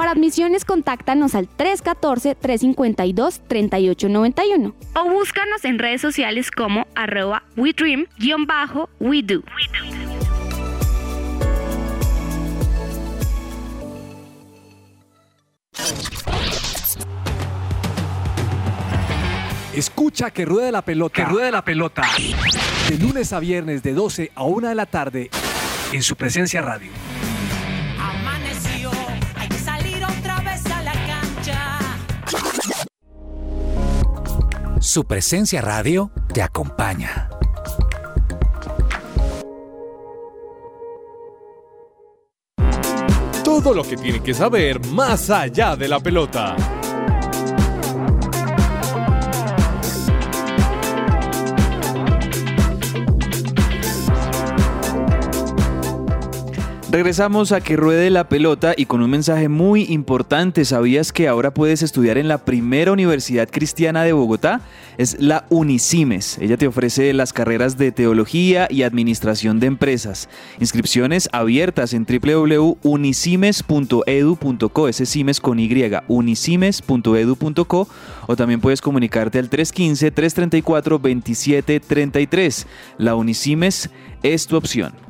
Para admisiones, contáctanos al 314-352-3891 o búscanos en redes sociales como arroba WeDream-WeDo. Escucha que ruede la pelota. Que ruede la pelota. De lunes a viernes de 12 a 1 de la tarde en su presencia radio. Su presencia radio te acompaña. Todo lo que tiene que saber más allá de la pelota. Regresamos a que ruede la pelota y con un mensaje muy importante. ¿Sabías que ahora puedes estudiar en la primera universidad cristiana de Bogotá? Es la Unicimes. Ella te ofrece las carreras de teología y administración de empresas. Inscripciones abiertas en www.unicimes.edu.co. Ese cimes con Y, unicimes.edu.co. O también puedes comunicarte al 315-334-2733. La Unicimes es tu opción.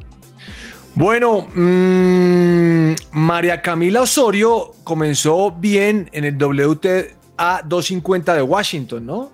Bueno, mmm, María Camila Osorio comenzó bien en el WTA 250 de Washington, ¿no?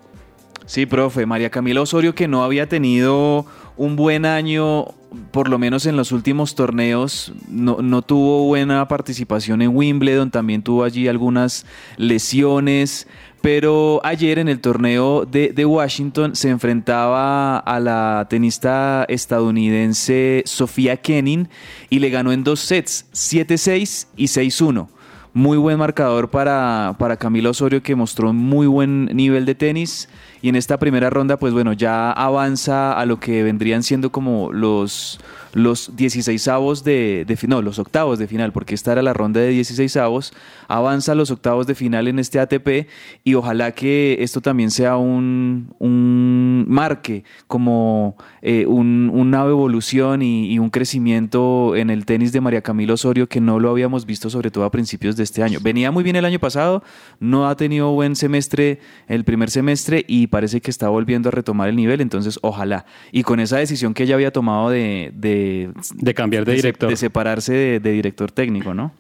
Sí, profe, María Camila Osorio que no había tenido un buen año, por lo menos en los últimos torneos, no, no, tuvo buena participación en Wimbledon, también tuvo allí algunas lesiones, pero ayer en el torneo de, Washington se enfrentaba a la tenista estadounidense Sofía Kenin y le ganó en dos sets, 7-6 y 6-1. Muy buen marcador para, para Camilo Osorio que mostró un muy buen nivel de tenis y en esta primera ronda pues bueno ya avanza a lo que vendrían siendo como los los 16 avos de, no, los octavos de final, porque esta era la ronda de 16 avos, avanza a los octavos de final en este ATP y ojalá que esto también sea un, un marque como eh, un, una evolución y, y, un crecimiento en el tenis de María Camilo Osorio que no lo habíamos visto sobre todo a principios de este año. Venía muy bien el año pasado, no ha tenido buen semestre el primer semestre y parece que está volviendo a retomar el nivel, entonces ojalá. Y con esa decisión que ella había tomado de, de de, cambiar de, de director. De separarse de, de, director técnico, ¿no?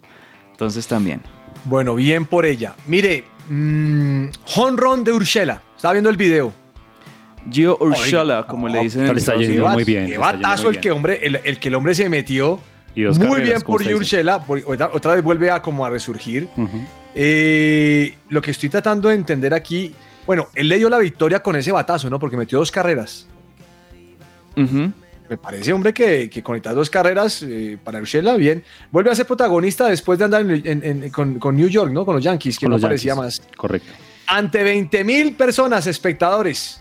Entonces también. Bueno, bien por ella. Mire, mmm, Honron de Urshela. Estaba viendo el video. Gio Urshela, como le dicen. Le está yendo muy bien. Qué batazo el que, hombre, el, el, que el hombre se metió. muy bien por Gio Urshela. Otra, otra, vez vuelve a como a resurgir. Uh -huh. eh, lo que estoy tratando de entender aquí. Bueno, él le dio la victoria con ese batazo, ¿no? Porque metió dos carreras. Uh -huh me parece, hombre, que, que con estas dos carreras eh, para Urshela, bien. Vuelve a ser protagonista después de andar en, en, en, con, con, New York, ¿no? Con los Yankees, que con no parecía más. Correcto. Ante 20 mil personas, espectadores.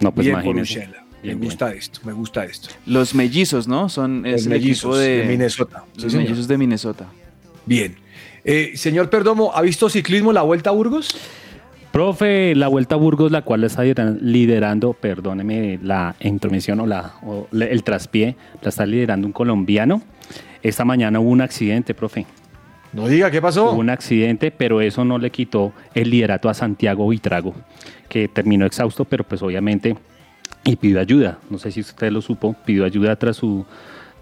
No, pues bien por. Urshela. Me gusta esto, me gusta esto. Los mellizos, ¿no? Son los es el mellizos equipo de, de Minnesota. Los Sí, mellizos señor. de Minnesota. Bien. Eh, señor Perdomo, ¿ha visto ciclismo la Vuelta a Burgos? Profe, la Vuelta a Burgos, la cual está liderando, perdóneme la intromisión o, la, o el traspié, la está liderando un colombiano. Esta mañana hubo un accidente, profe. No diga, ¿qué pasó? Hubo un accidente, pero eso no le quitó el liderato a Santiago Vitrago, que terminó exhausto, pero pues obviamente, y pidió ayuda. No sé si usted lo supo, pidió ayuda tras su,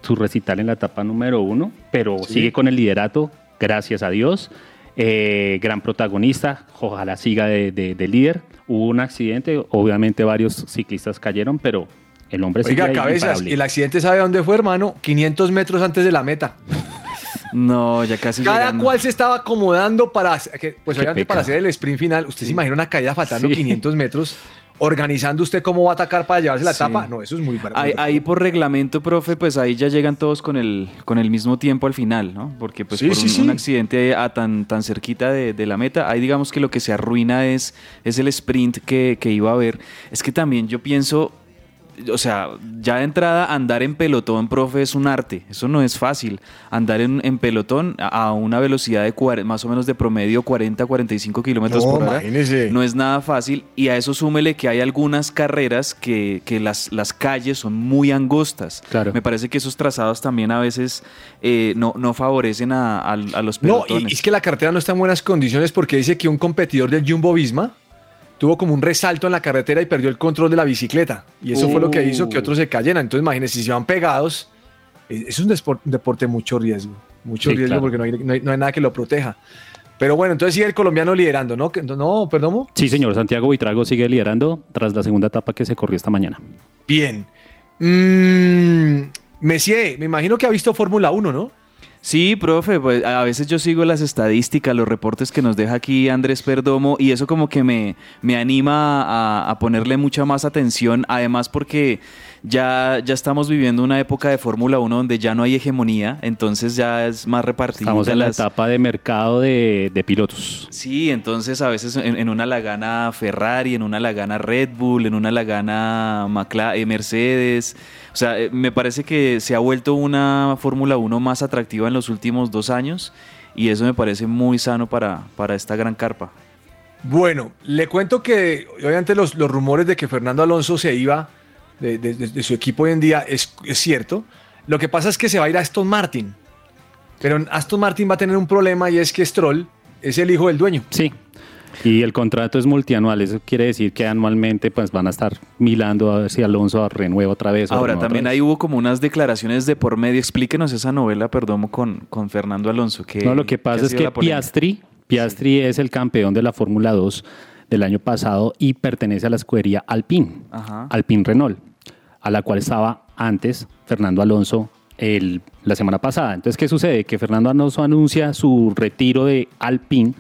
su recital en la etapa número uno, pero Sí. sigue con el liderato, gracias a Dios. Eh, gran protagonista, ojalá siga de, de- de líder. Hubo un accidente, obviamente varios ciclistas cayeron, pero el hombre sigue Oiga, cabezas, imparable. ¿y el accidente sabe dónde fue, hermano? 500 metros antes de la meta. No, ya casi Cada llegando. cual se estaba acomodando para, que- pues obviamente para hacer el sprint final. ¿Usted se imagina una caída faltando Sí. 500 metros? Organizando usted cómo va a atacar para llevarse la Sí. etapa. No, eso es muy. Ahí, ahí por reglamento, profe, pues ahí ya llegan todos con el, con el mismo tiempo al final, ¿no? Porque pues Sí, por sí, un, sí. un accidente a tan, tan cerquita de, de la meta, ahí digamos que lo que se arruina es, es el sprint que, que iba a haber. Es que también yo pienso, o sea, ya de entrada andar en pelotón, profe, es un arte. Eso no es fácil. Andar en, en pelotón a a una velocidad de cuare- más o menos de promedio 40, 45 kilómetros No, por hora. imagínese. No es nada fácil. Y a eso súmele que hay algunas carreras que, que las, las calles son muy angostas. Claro. Me parece que esos trazados también a veces eh, no, no favorecen a, a- a los No, pelotones. y es que la carretera no está en buenas condiciones porque dice que un competidor del Jumbo Visma tuvo como un resalto en la carretera y perdió el control de la bicicleta. Y eso fue lo que hizo que Uh. otros se cayeran. Entonces, imagínense, si van pegados, es un deporte de mucho riesgo. Mucho Sí, riesgo claro. porque no hay, no hay- no hay nada que lo proteja. Pero bueno, entonces sigue el colombiano liderando, ¿no? No, perdón. Sí, señor, Santiago Buitrago sigue liderando tras la segunda etapa que se corrió esta mañana. Bien. Mm, Messier, me imagino que ha visto Fórmula 1, ¿no? Sí, profe, pues a veces yo sigo las estadísticas, los reportes que nos deja aquí Andrés Perdomo y eso como que me, me anima a, a ponerle mucha más atención, además porque ya, ya estamos viviendo una época de Fórmula 1 donde ya no hay hegemonía, entonces ya es más repartido. Estamos en la etapa de mercado de, de pilotos. Sí, entonces a veces en, en una la gana Ferrari, en una la gana Red Bull, en una la gana eh, Mercedes. O sea, eh, me parece que se ha vuelto una Fórmula 1 más atractiva en los últimos dos años y eso me parece muy sano para, para esta gran carpa. Bueno, le cuento que obviamente los, los rumores de que Fernando Alonso se iba de, de- de- de su equipo hoy en día es, es cierto. Lo que pasa es que se va a ir a Aston Martin. Pero Aston Martin va a tener un problema y es que Stroll es el hijo del dueño. Sí. Y el contrato es multianual, eso quiere decir que anualmente pues van a estar milando a ver si Alonso renueva otra vez. o Ahora, también ahí hubo como unas declaraciones de por medio. Explíquenos esa novela, perdón, con, con Fernando Alonso. Que, No, lo que pasa es que. Piastri, Piastri es el campeón de la Fórmula 2 del año pasado y pertenece a la escudería Alpine, Ajá. Alpine Renault, a la cual estaba antes Fernando Alonso el- la semana pasada. Entonces, ¿qué sucede? Que Fernando Alonso anuncia su retiro de Alpine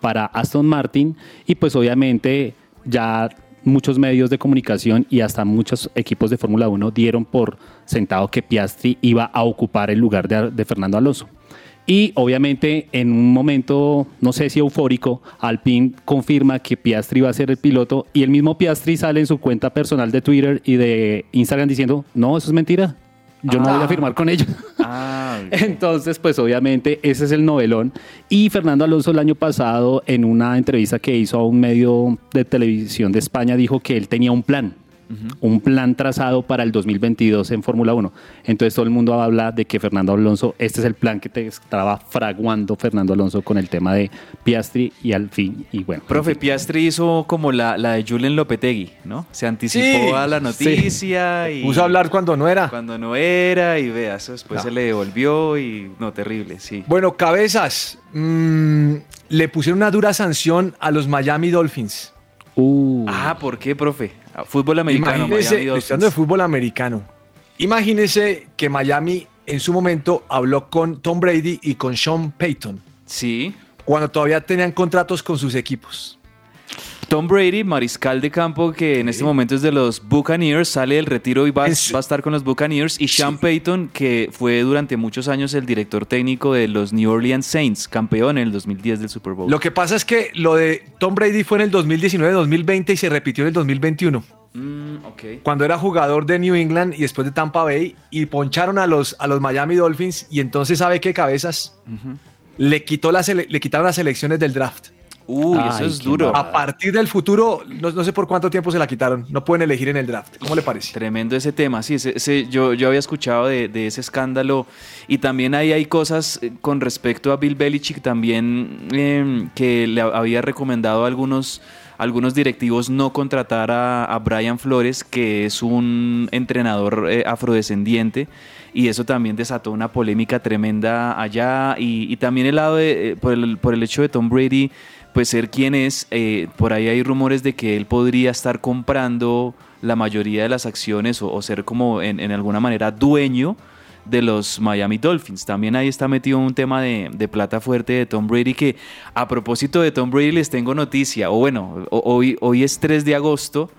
para Aston Martin y pues obviamente ya muchos medios de comunicación y hasta muchos equipos de Fórmula 1 dieron por sentado que Piastri iba a ocupar el lugar de, de Fernando Alonso. Y obviamente en un momento, no sé si eufórico, Alpine confirma que Piastri va a ser el piloto y el mismo Piastri sale en su cuenta personal de Twitter y de Instagram diciendo, no, eso es mentira, yo no voy a firmar con ellos. Ah, *laughs* Entonces, pues obviamente ese es el novelón. Y Fernando Alonso el año pasado, en una entrevista que hizo a un medio de televisión de España, dijo que él tenía un plan. Un plan trazado para el 2022 en Fórmula 1. Entonces todo el mundo habla de que Fernando Alonso, este es el plan que te estaba fraguando Fernando Alonso con el tema de Piastri y al fin, y bueno. Profe, Piastri hizo como la, la de Julen Lopetegui, ¿no? Se anticipó Sí, a la sí. noticia y... Puso a hablar cuando no era. Cuando no era y vea, eso después se le devolvió y... No, terrible, sí. Bueno, cabezas. mm, le pusieron una dura sanción a los Miami Dolphins. Ah, ¿por qué, profe? Fútbol americano, Miami hablando de fútbol americano. Imagínese que Miami en su momento habló con Tom Brady y con Sean Payton. Sí. Cuando todavía tenían contratos con sus equipos. Tom Brady, mariscal de campo, que en este momento es de los Buccaneers, sale del retiro y va, va a estar con los Buccaneers. Y Sean Payton, que fue durante muchos años el director técnico de los New Orleans Saints, campeón en el 2010 del Super Bowl. Lo que pasa es que lo de Tom Brady fue en el 2019-2020 y se repitió en el 2021. Mm. Cuando era jugador de New England y después de Tampa Bay y poncharon a los, a los Miami Dolphins y entonces sabe qué cabezas le, quitó las le quitaron las elecciones del draft. Uy, eso es duro. A partir del futuro, no, no sé por cuánto tiempo se la quitaron. No pueden elegir en el draft. ¿Cómo le parece? Tremendo ese tema, sí, ese- ese- yo, yo había escuchado de, de ese escándalo y también ahí hay cosas eh, con respecto a Bill Belichick también eh, que le había recomendado a algunos, algunos directivos no contratar a, a Brian Flores, que es un entrenador eh, afrodescendiente. y eso también desató una polémica tremenda allá y, y también el lado de, eh, por, el, por el hecho de Tom Brady, pues ser quien es, eh, por ahí hay rumores de que él podría estar comprando la mayoría de las acciones o, o ser como en, en alguna manera dueño de los Miami Dolphins. También ahí está metido un tema de, de plata fuerte de Tom Brady que a propósito de Tom Brady les tengo noticia, o bueno, hoy, hoy es 3 de agosto.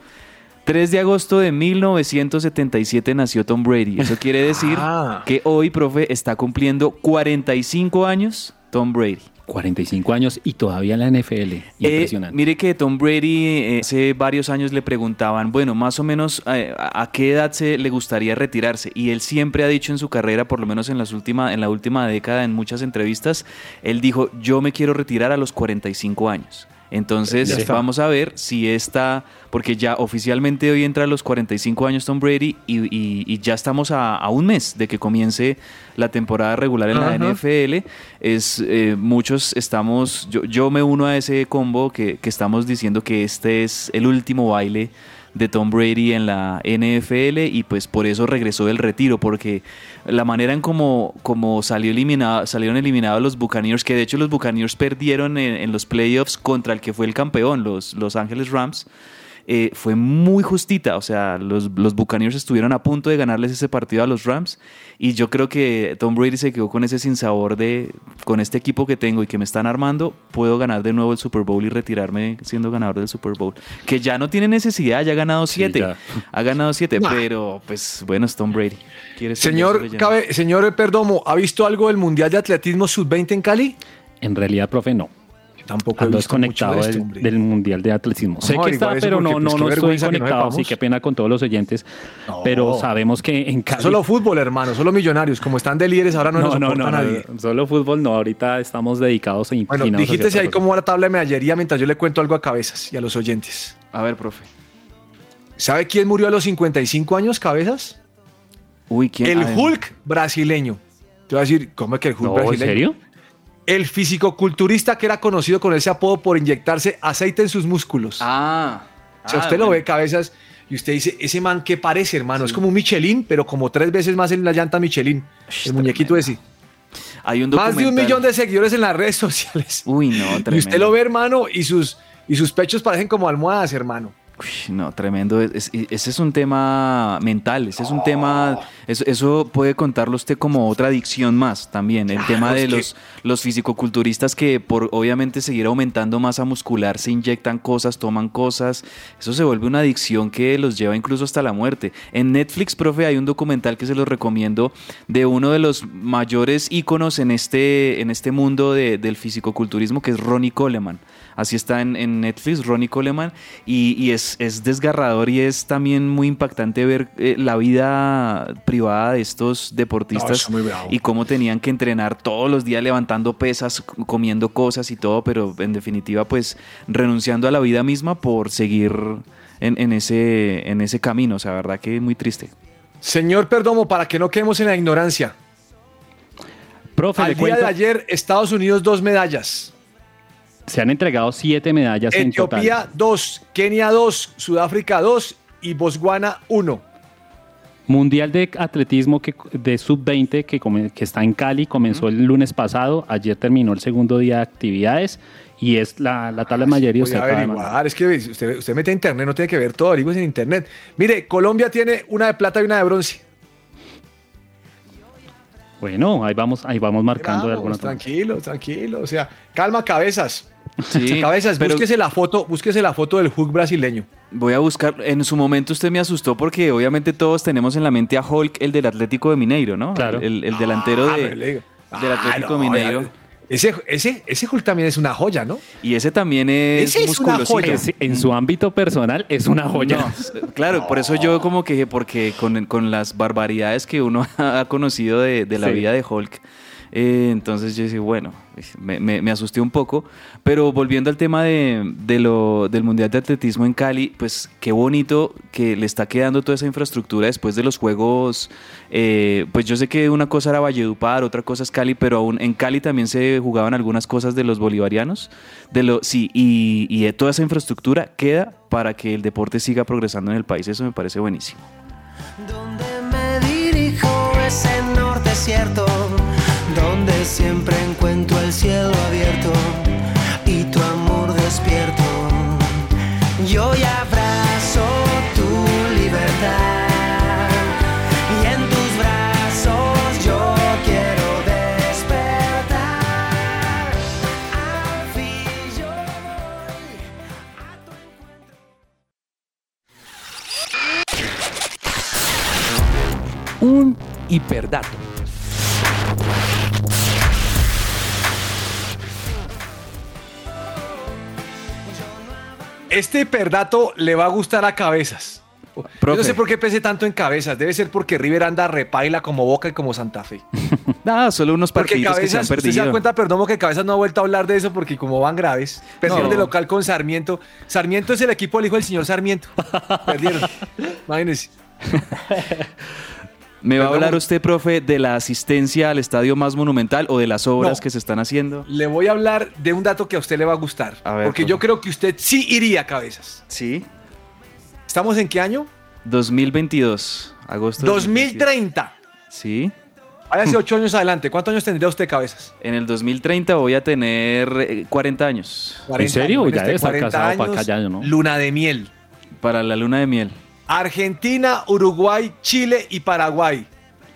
3 de agosto de 1977 nació Tom Brady. Eso quiere *laughs* decir Ah. que hoy, profe, está cumpliendo 45 años Tom Brady. 45 años y todavía en la NFL. Eh, Impresionante. mire que Tom Brady eh, hace varios años le preguntaban, bueno, más o menos eh, a a qué edad se le gustaría retirarse. Y él siempre ha dicho en su carrera, por lo menos en, las última, en la última década, en muchas entrevistas, él dijo, yo me quiero retirar a los 45 años. Entonces está. vamos a ver si esta, porque ya oficialmente hoy entra a los 45 años Tom Brady y, y- y ya estamos a, a un mes de que comience la temporada regular en la. NFL. Es, eh, muchos estamos, yo, yo me uno a ese combo que, que estamos diciendo que este es el último baile de Tom Brady en la NFL y pues por eso regresó del retiro, porque la manera en como, como salió eliminado, salieron eliminados los Buccaneers, que de hecho los Buccaneers perdieron en, en los playoffs contra el que fue el campeón, los Los Angeles Rams, eh, fue muy justita. O sea, los, los Buccaneers estuvieron a punto de ganarles ese partido a los Rams. Y yo creo que Tom Brady se quedó con ese sinsabor de, con este equipo que tengo y que me están armando, puedo ganar de nuevo el Super Bowl y retirarme siendo ganador del Super Bowl. Que ya no tiene necesidad, ya ha ganado siete. Ha ganado siete, Nah. pero pues bueno, es Tom Brady. Señor, cabe, señor Perdomo, ¿ha visto algo del Mundial de Atletismo Sub-20 en Cali? En realidad, profe, no. Tampoco he Ando desconectado de esto, del, hombre. del Mundial de Atletismo. sé No, que está, pero no, porque, no, pues, no estoy que no conectado. sí, qué pena con todos los oyentes. Pero sabemos que en Cali... Solo fútbol, hermano, solo millonarios. Como están de líderes, ahora no, nos no, no, nadie. no, solo fútbol no. Ahorita estamos dedicados e Bueno, otra ahí cómo va la tabla de medallería mientras yo le cuento algo a cabezas y a los oyentes. A ver, profe. ¿Sabe quién murió a los 55 años, cabezas? Uy, ¿quién? El A. Hulk brasileño. Te voy a decir, ¿cómo es que el Hulk No, ¿en brasileño? serio? El fisicoculturista que era conocido con ese apodo por inyectarse aceite en sus músculos. Ah. O sea, Ah, usted lo ve cabezas y usted dice, ese man, ¿qué parece, hermano? Es como un Michelin, pero como tres veces más en la llanta Michelin. el muñequito ese. Hay un Más de un millón de seguidores en las redes *laughs* sociales. Uy, no, Y usted tremendo. lo ve, hermano, y sus, y sus pechos parecen como almohadas, hermano. Uy, No, tremendo. Es- es- ese es un tema mental, ese es un tema, eso, eso puede contarlo usted como otra adicción más también. El tema de es que- los, los fisicoculturistas que por obviamente seguir aumentando masa muscular se inyectan cosas, toman cosas. Eso se vuelve una adicción que los lleva incluso hasta la muerte. En Netflix, profe, hay un documental que se los recomiendo de uno de los mayores íconos en este, en este mundo de- del fisicoculturismo que es Ronnie Coleman. Así está en, en Netflix, Ronnie Coleman, y, y es, es desgarrador y es también muy impactante ver eh, la vida privada de estos deportistas es y cómo tenían que entrenar todos los días levantando pesas, comiendo cosas y todo, pero en definitiva pues renunciando a la vida misma por seguir en, en ese, en ese camino. O sea, verdad que muy triste. Señor Perdomo, para que no quedemos en la ignorancia. Profe, Al día cuento, de ayer, Estados Unidos dos medallas. Se han entregado siete medallas en Etiopía total. dos, Kenia dos, Sudáfrica dos y Botswana uno. Mundial de atletismo que, de sub-20 que, está en Cali comenzó el lunes pasado. Ayer terminó el segundo día de actividades y es la, la tabla de mayoría. Voy usted de averiguar, es que usted, usted mete a internet, no tiene que ver todo, averigües en internet. Mire, Colombia tiene una de plata y una de bronce. Bueno, ahí vamos, ahí vamos marcando de Vamos, alguna forma. tranquilo, tranquilo. O sea, calma, cabezas. Sí, *laughs* cabezas, pero- búsquese la foto, búsquese la foto del Hulk brasileño. Voy a buscar, en su momento usted me asustó porque obviamente todos tenemos en la mente a Hulk, el del Atlético de Mineiro, ¿no? Claro. El, el delantero Ah, de- del Ah, Atlético no, Mineiro. ya- Ese, ese, ese Hulk también es una joya, ¿no? Y ese también es Ese es una musculosito. joya. Es- en su ámbito personal es una joya. No, claro, por eso yo como que, porque con, con las barbaridades que uno *laughs* ha conocido de, de la Sí. vida de Hulk, eh, entonces yo dije, bueno, me, asusté un poco, pero volviendo al tema de, del Mundial de Atletismo en Cali, pues qué bonito que le está quedando toda esa infraestructura después de los Juegos, eh, pues yo sé que una cosa era Valledupar, otra cosa es Cali, pero aún en Cali también se jugaban algunas cosas de los bolivarianos, sí, y, toda esa infraestructura queda para que el deporte siga progresando en el país, eso me parece buenísimo. me dirijo es en desierto, donde siempre encuentro el cielo abierto y tu amor despierto. Yo ya abrazo tu libertad y en Este perdato le va a gustar a cabezas. Yo no sé por qué pese tanto en cabezas. Debe ser porque River anda repaila como Boca y como Santa Fe. *laughs* Nada, solo unos partidos que se han cabezas, usted se da perdido. cuenta, perdón, que cabezas no ha vuelto a hablar de eso porque como van graves. Perdieron No. de local con Sarmiento. Sarmiento es el equipo del hijo del señor Sarmiento. *laughs* Perdieron. Imagínense. *laughs* ¿Me va a hablar usted, profe, de la asistencia al estadio más monumental o de las obras No. que se están haciendo? Le voy a hablar de un dato que a usted le va a gustar. A ver, porque profe. yo creo que usted sí iría a cabezas. Sí. ¿Estamos en qué año? 2022, agosto. de 2030. Sí. Váyase *laughs* ocho años adelante. ¿Cuántos años tendría usted cabezas? En el 2030 voy a tener eh, 40 años. 40 serio? años. Ya En debe estar 40 casado para años, acá ya, ¿no? Luna de miel. Para la luna de miel. Argentina, Uruguay, Chile y Paraguay.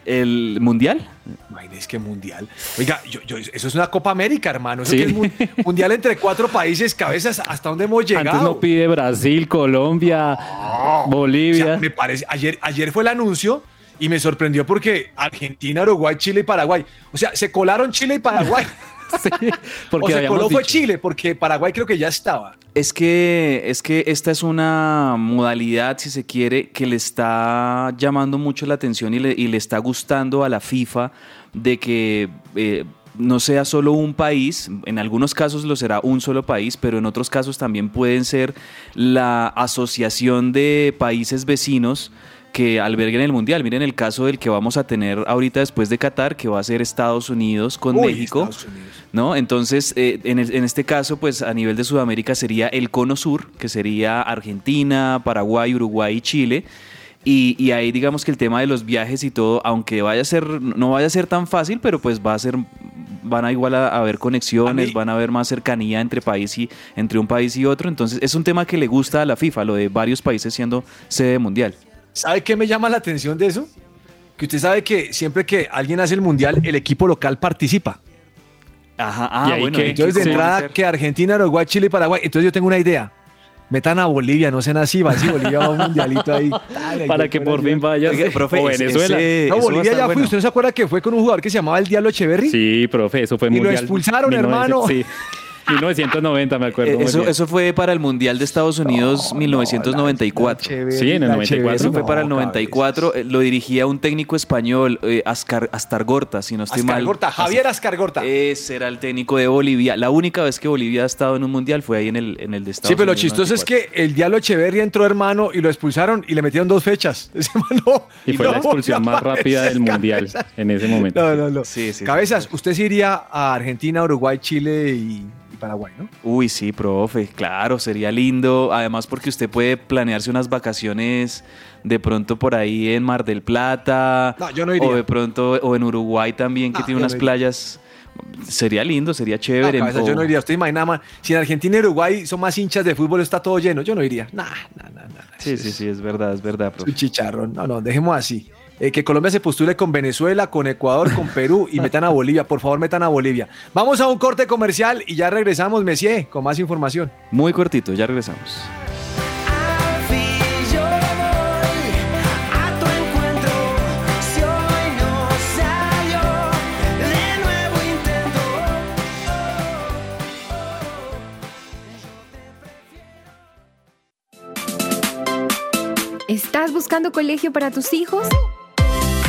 ¿El mundial? Imagínese que mundial. Oiga, yo- yo- eso es una Copa América, hermano. Eso Sí. que es mun- *laughs* mundial entre cuatro países, cabezas, ¿hasta dónde hemos llegado? Antes no pide Brasil, Colombia, O sea, Bolivia. me parece, ayer, ayer fue el anuncio y me sorprendió porque Argentina, Uruguay, Chile y Paraguay. O sea, se colaron Chile y Paraguay. *laughs* *laughs* porque o se coló fue. Chile, porque Paraguay creo que ya estaba. Es que, es que esta es una modalidad, si se quiere, que le está llamando mucho la atención y le, y le está gustando a la FIFA de que eh, no sea solo un país, en algunos casos lo será un solo país, pero en otros casos también pueden ser la asociación de países vecinos que alberguen el mundial. Miren el caso del que vamos a tener ahorita después de Qatar, que va a ser Estados Unidos con Uy, México. Estados Unidos. ¿no? Entonces, eh, en, el- en este caso, pues a nivel de Sudamérica sería el cono sur, que sería Argentina, Paraguay, Uruguay y Chile. Y, y ahí digamos que el tema de los viajes y todo, aunque vaya a ser, no vaya a ser tan fácil, pero pues va a ser, van a igual a, haber conexiones, A mí- van a haber más cercanía entre país y, entre un país y otro. Entonces, es un tema que le gusta a la FIFA, lo de varios países siendo sede mundial. ¿Sabe qué me llama la atención de eso? Que usted sabe que siempre que alguien hace el mundial, el equipo local participa. Ajá, ¿Y ahí qué? Entonces, de entrada, que Argentina, Uruguay, Chile y Paraguay. Entonces, yo tengo una idea. Metan a Bolivia, no sean así, va así, Bolivia va a un mundialito ahí. *laughs* Dale, Para que por fin vaya profe, o Venezuela. ese- No, Bolivia ya fue. bueno. ¿Usted no se acuerda que fue con un jugador que se llamaba el Diablo Echeverry? Sí, profe, eso fue Y lo expulsaron, 1900, hermano. Sí, *laughs* 1990 me acuerdo. Eh, muy Eso, bien. eso fue para el Mundial de Estados Unidos 1994. Sí, en el 94. Eso fue No, para el cabezas. 94. eh, Lo dirigía un técnico español, eh, Ascar- Astargorta, si no estoy mal. Ascargorta, Javier Ascargorta. Ese era el técnico de Bolivia. La única vez que Bolivia ha estado en un mundial fue ahí en el, en el de Estados Sí, pero lo Unidos. chistoso es 94. que el Diablo Echeverry entró hermano y lo expulsaron y le metieron dos fechas. *laughs* Ese no- Y fue no la expulsión más rápida del mundial cabezas. en ese momento. No, no, no. Sí, sí, Cabezas, usted sí iría a Argentina, Uruguay, Chile y Paraguay, ¿no? Uy, sí, profe, claro, sería lindo. Además, porque usted puede planearse unas vacaciones de pronto por ahí en Mar del Plata. No, yo no iría. O de pronto, o en Uruguay también, que No, tiene unas no playas. Sería lindo, sería chévere. yo no iría. Usted imagina, man, si en Argentina y Uruguay son más hinchas de fútbol, está todo lleno. Yo no iría. Nah, nah, nah, nah. Sí, sí, sí, es verdad, es verdad, profe. un chicharrón. No, no, dejemos así. Eh, que Colombia se postule con Venezuela, con Ecuador, con Perú y metan a Bolivia. Por favor, metan a Bolivia. Vamos a un corte comercial y ya regresamos, Messier, con más información. Muy cortito, ya regresamos. ¿Estás buscando colegio para tus hijos?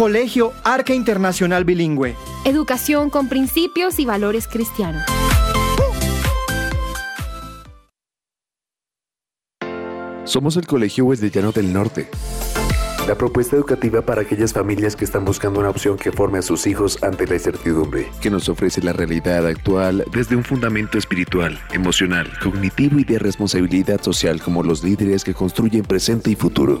Colegio Arca Internacional Bilingüe. Educación con principios y valores cristianos. Somos el Colegio Wesleyano del Norte. La propuesta educativa para aquellas familias que están buscando una opción que forme a sus hijos ante la incertidumbre, que nos ofrece la realidad actual desde un fundamento espiritual, emocional, cognitivo y de responsabilidad social como los líderes que construyen presente y futuro.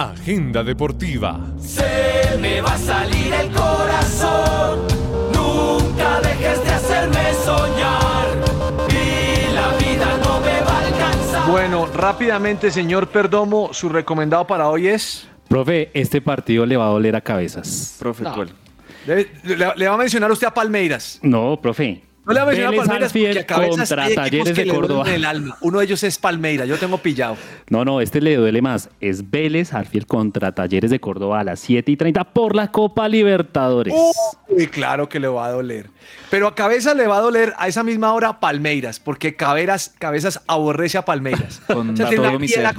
Agenda deportiva. Se me va a salir el corazón. Nunca dejes de hacerme soñar. Y la vida no me va a alcanzar. Bueno, rápidamente, señor Perdomo, su recomendado para hoy es. Profe, este partido le va a doler a cabezas. Profe, No. Le, le- le va a mencionar usted a Palmeiras. No, profe. No le va a mencionar Vélez Palmeiras porque cabezas contra hay Talleres que de Córdoba. en el alma. Uno de ellos es Palmeiras, yo tengo pillado. No, no, este le duele más. Es Vélez Arfiel contra Talleres de Córdoba a las 7 y 30 por la Copa Libertadores. Uy, claro que le va a doler. Pero a Cabezas le va a doler a esa misma hora Palmeiras, porque Caberas, Cabezas aborrece a Palmeiras. *laughs* Con o sea, a tiene una piedra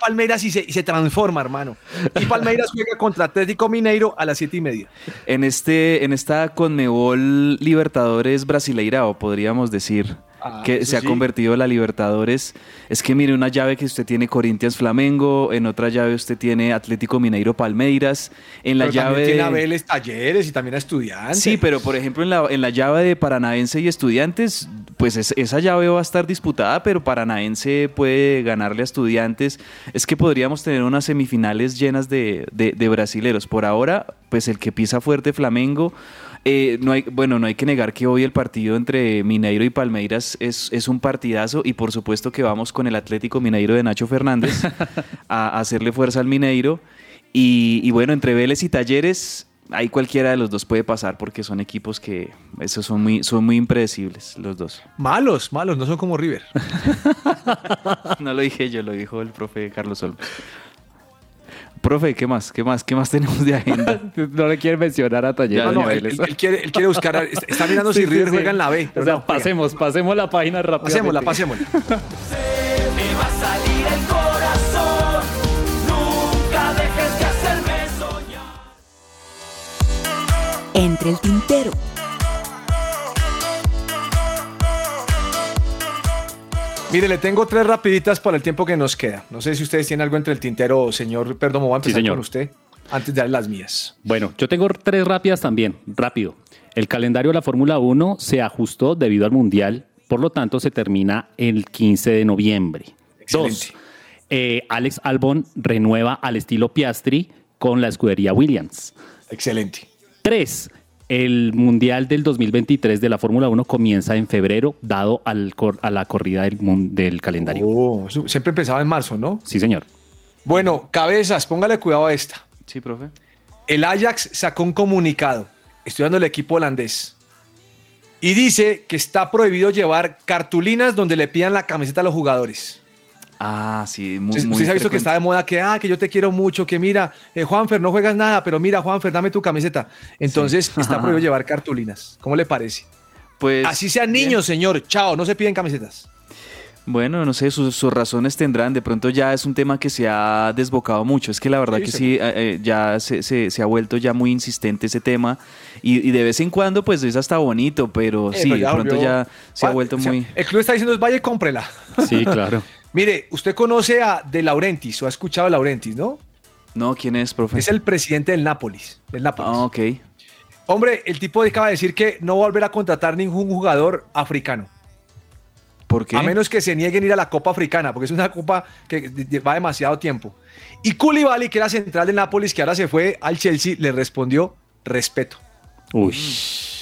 Palmeiras y se, y se transforma, hermano. Y Palmeiras juega contra Atlético Mineiro a las siete y media. En, este, en esta Conmebol Libertadores Brasileirao, podríamos decir. Ah, que se ha sí. convertido en la Libertadores. Es que mire, una llave que usted tiene Corinthians Flamengo, en otra llave usted tiene Atlético Mineiro Palmeiras, en la Pero llave tiene a de- Vélez Talleres y también a Estudiantes. Sí, pero por ejemplo en la, en la llave de Paranaense y Estudiantes, pues es- esa llave va a estar disputada, pero Paranaense puede ganarle a Estudiantes. Es que podríamos tener unas semifinales llenas de, de- de brasileros. Por ahora, pues el que pisa fuerte Flamengo. Eh, no hay, bueno, no hay que negar que hoy el partido entre Mineiro y Palmeiras es, es un partidazo y por supuesto que vamos con el Atlético Mineiro de Nacho Fernández *laughs* a, a hacerle fuerza al Mineiro. Y, y bueno, entre Vélez y Talleres, ahí cualquiera de los dos puede pasar porque son equipos que esos son muy, son muy impredecibles los dos. Malos, malos, no son como River. *laughs* No lo dije yo, lo dijo el profe Carlos Olmos. Profe, ¿qué más? ¿Qué más? ¿Qué más *laughs* tenemos de agenda? no le quiere mencionar a Talleres. No, él, Vélez. él- él quiere, él quiere buscar. a- está mirando *laughs* si Sí, sí, River sí. juega en la B. O sea, no juega. pasemos, pasemos la página rápido. Pasémosla, pasémosla. Me va a salir el corazón. Nunca dejes *laughs* de hacerme soñar. Entre el tintero. Mire, le tengo tres rapiditas para el tiempo que nos queda. No sé si ustedes tienen algo entre el tintero, señor Perdomo. Voy a empezar señor. con usted antes de dar las mías. Bueno, yo tengo tres rápidas también, rápido. El calendario de la Fórmula 1 se ajustó debido al Mundial, por lo tanto se termina el 15 de noviembre. Dos, eh, Alex Albon renueva al estilo Piastri con la escudería Williams. Excelente. Tres, el Mundial del 2023 de la Fórmula 1 comienza en febrero, dado al cor- a la corrida del, calendario. Oh, siempre empezaba en marzo, ¿no? Sí, señor. Bueno, cabezas, póngale cuidado a esta. Sí, profe. El Ajax sacó un comunicado, estudiando el equipo holandés, y dice que está prohibido llevar cartulinas donde le pidan la camiseta a los jugadores. Ah, sí, muy, Usted, muy usted se ha visto que está de moda que, ah, que yo te quiero mucho, que mira, eh, Juanfer, no juegas nada, pero mira, Juanfer, dame tu camiseta. Entonces está prohibido *laughs* llevar cartulinas. ¿Cómo le parece? Pues, Así sean niños, señor. Chao, no se piden camisetas. Bueno, no sé, sus, sus razones tendrán. De pronto ya es un tema que se ha desbocado mucho. Es que la verdad Sí, que sí. sí, eh, eh, ya se, se- se ha vuelto ya muy insistente ese tema. Y, y de vez en cuando, pues es hasta bonito, pero Eh, sí, pero de pronto volvió- ya se ha Va- vuelto o sea, muy... El club está diciendo, vaya y cómprela. Sí, claro. *laughs* Mire, usted conoce a De Laurentiis o ha escuchado a Laurentiis, ¿no? No, ¿quién es, profe? Es el presidente del Nápoles. Del Nápoles. Ah, ok. Hombre, el tipo acaba de decir que no va a volver a contratar ningún jugador africano. ¿Por qué? A menos que se nieguen a ir a la Copa Africana, porque es una copa que va demasiado tiempo. Y Koulibaly, que era central del Nápoles, que ahora se fue al Chelsea, le respondió respeto. Uy.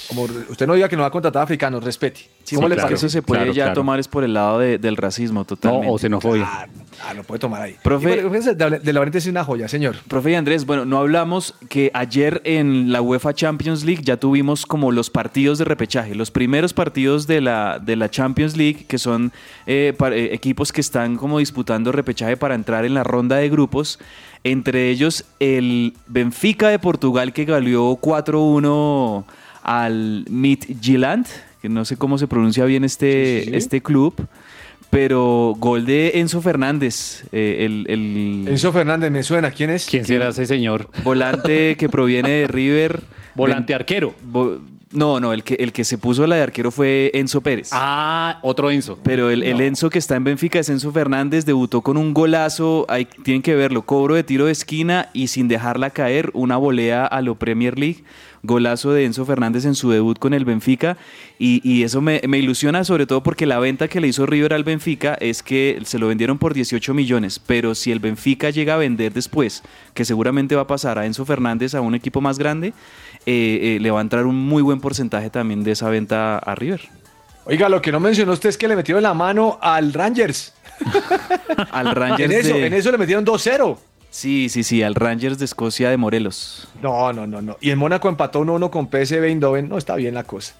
Como usted no diga que no va a contratar africanos, respete. Sí, ¿Cómo sí, le claro. parece? Eso se puede Claro, ya claro. tomar es por el lado de- del racismo, totalmente. o xenofobia. Ah, ah, lo puede tomar ahí. Profe- de, de la es una joya, señor. Profe y Andrés, bueno, no hablamos que ayer en la UEFA Champions League ya tuvimos como los partidos de repechaje, los primeros partidos de la, de la Champions League, que son eh, eh, equipos que están como disputando repechaje para entrar en la ronda de grupos. Entre ellos el Benfica de Portugal que galeó 4-1 al Midtjylland, que no sé cómo se pronuncia bien este, Sí, sí, sí. este club. Pero gol de Enzo Fernández, eh, el, el- Enzo Fernández, me suena. ¿Quién es? ¿Quién será ese señor? volante que proviene de River. *laughs* Volante arquero. Bo- no, no, el que, el que se puso la de arquero fue Enzo Pérez. Ah, otro Enzo. Pero el, el. Enzo que está en Benfica es Enzo Fernández, debutó con un golazo, ahí tienen que verlo, cobro de tiro de esquina y sin dejarla caer, una volea a lo Premier League, golazo de Enzo Fernández en su debut con el Benfica y, y eso me, me ilusiona sobre todo porque la venta que le hizo River al Benfica es que se lo vendieron por 18 millones, pero si el Benfica llega a vender después, que seguramente va a pasar a Enzo Fernández a un equipo más grande, eh, eh, le va a entrar un muy buen porcentaje también de esa venta a River. Oiga, lo que no mencionó usted es que le metieron la mano al Rangers. *laughs* Al Rangers en, eso, de- en eso le metieron 2-0. Sí, sí, sí, al Rangers de Escocia de Morelos. No, no, no, no. Y el Mónaco empató 1-1 con PSV Eindhoven. No está bien la cosa.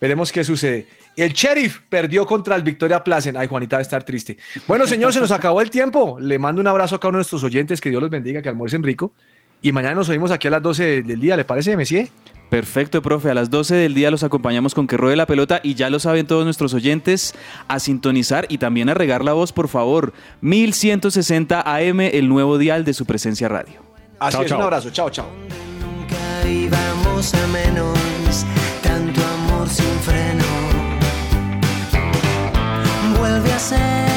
Veremos qué sucede. El Sheriff perdió contra el Victoria Placen. Ay, Juanita va a estar triste. Bueno, señor, se nos acabó el tiempo. Le mando un abrazo a cada uno de nuestros oyentes. Que Dios los bendiga, que almuercen rico. Y mañana nos oímos aquí a las 12 del día. ¿Le parece, Messier? Perfecto, profe. A las 12 del día los acompañamos con que ruede la pelota y ya lo saben todos nuestros oyentes a sintonizar y también a regar la voz, por favor. 1160 AM, el nuevo dial de su presencia radio. Así Chao, es, chao. un abrazo. Chao, chao. y vamos a menos, tanto amor sin freno. Vuelve a ser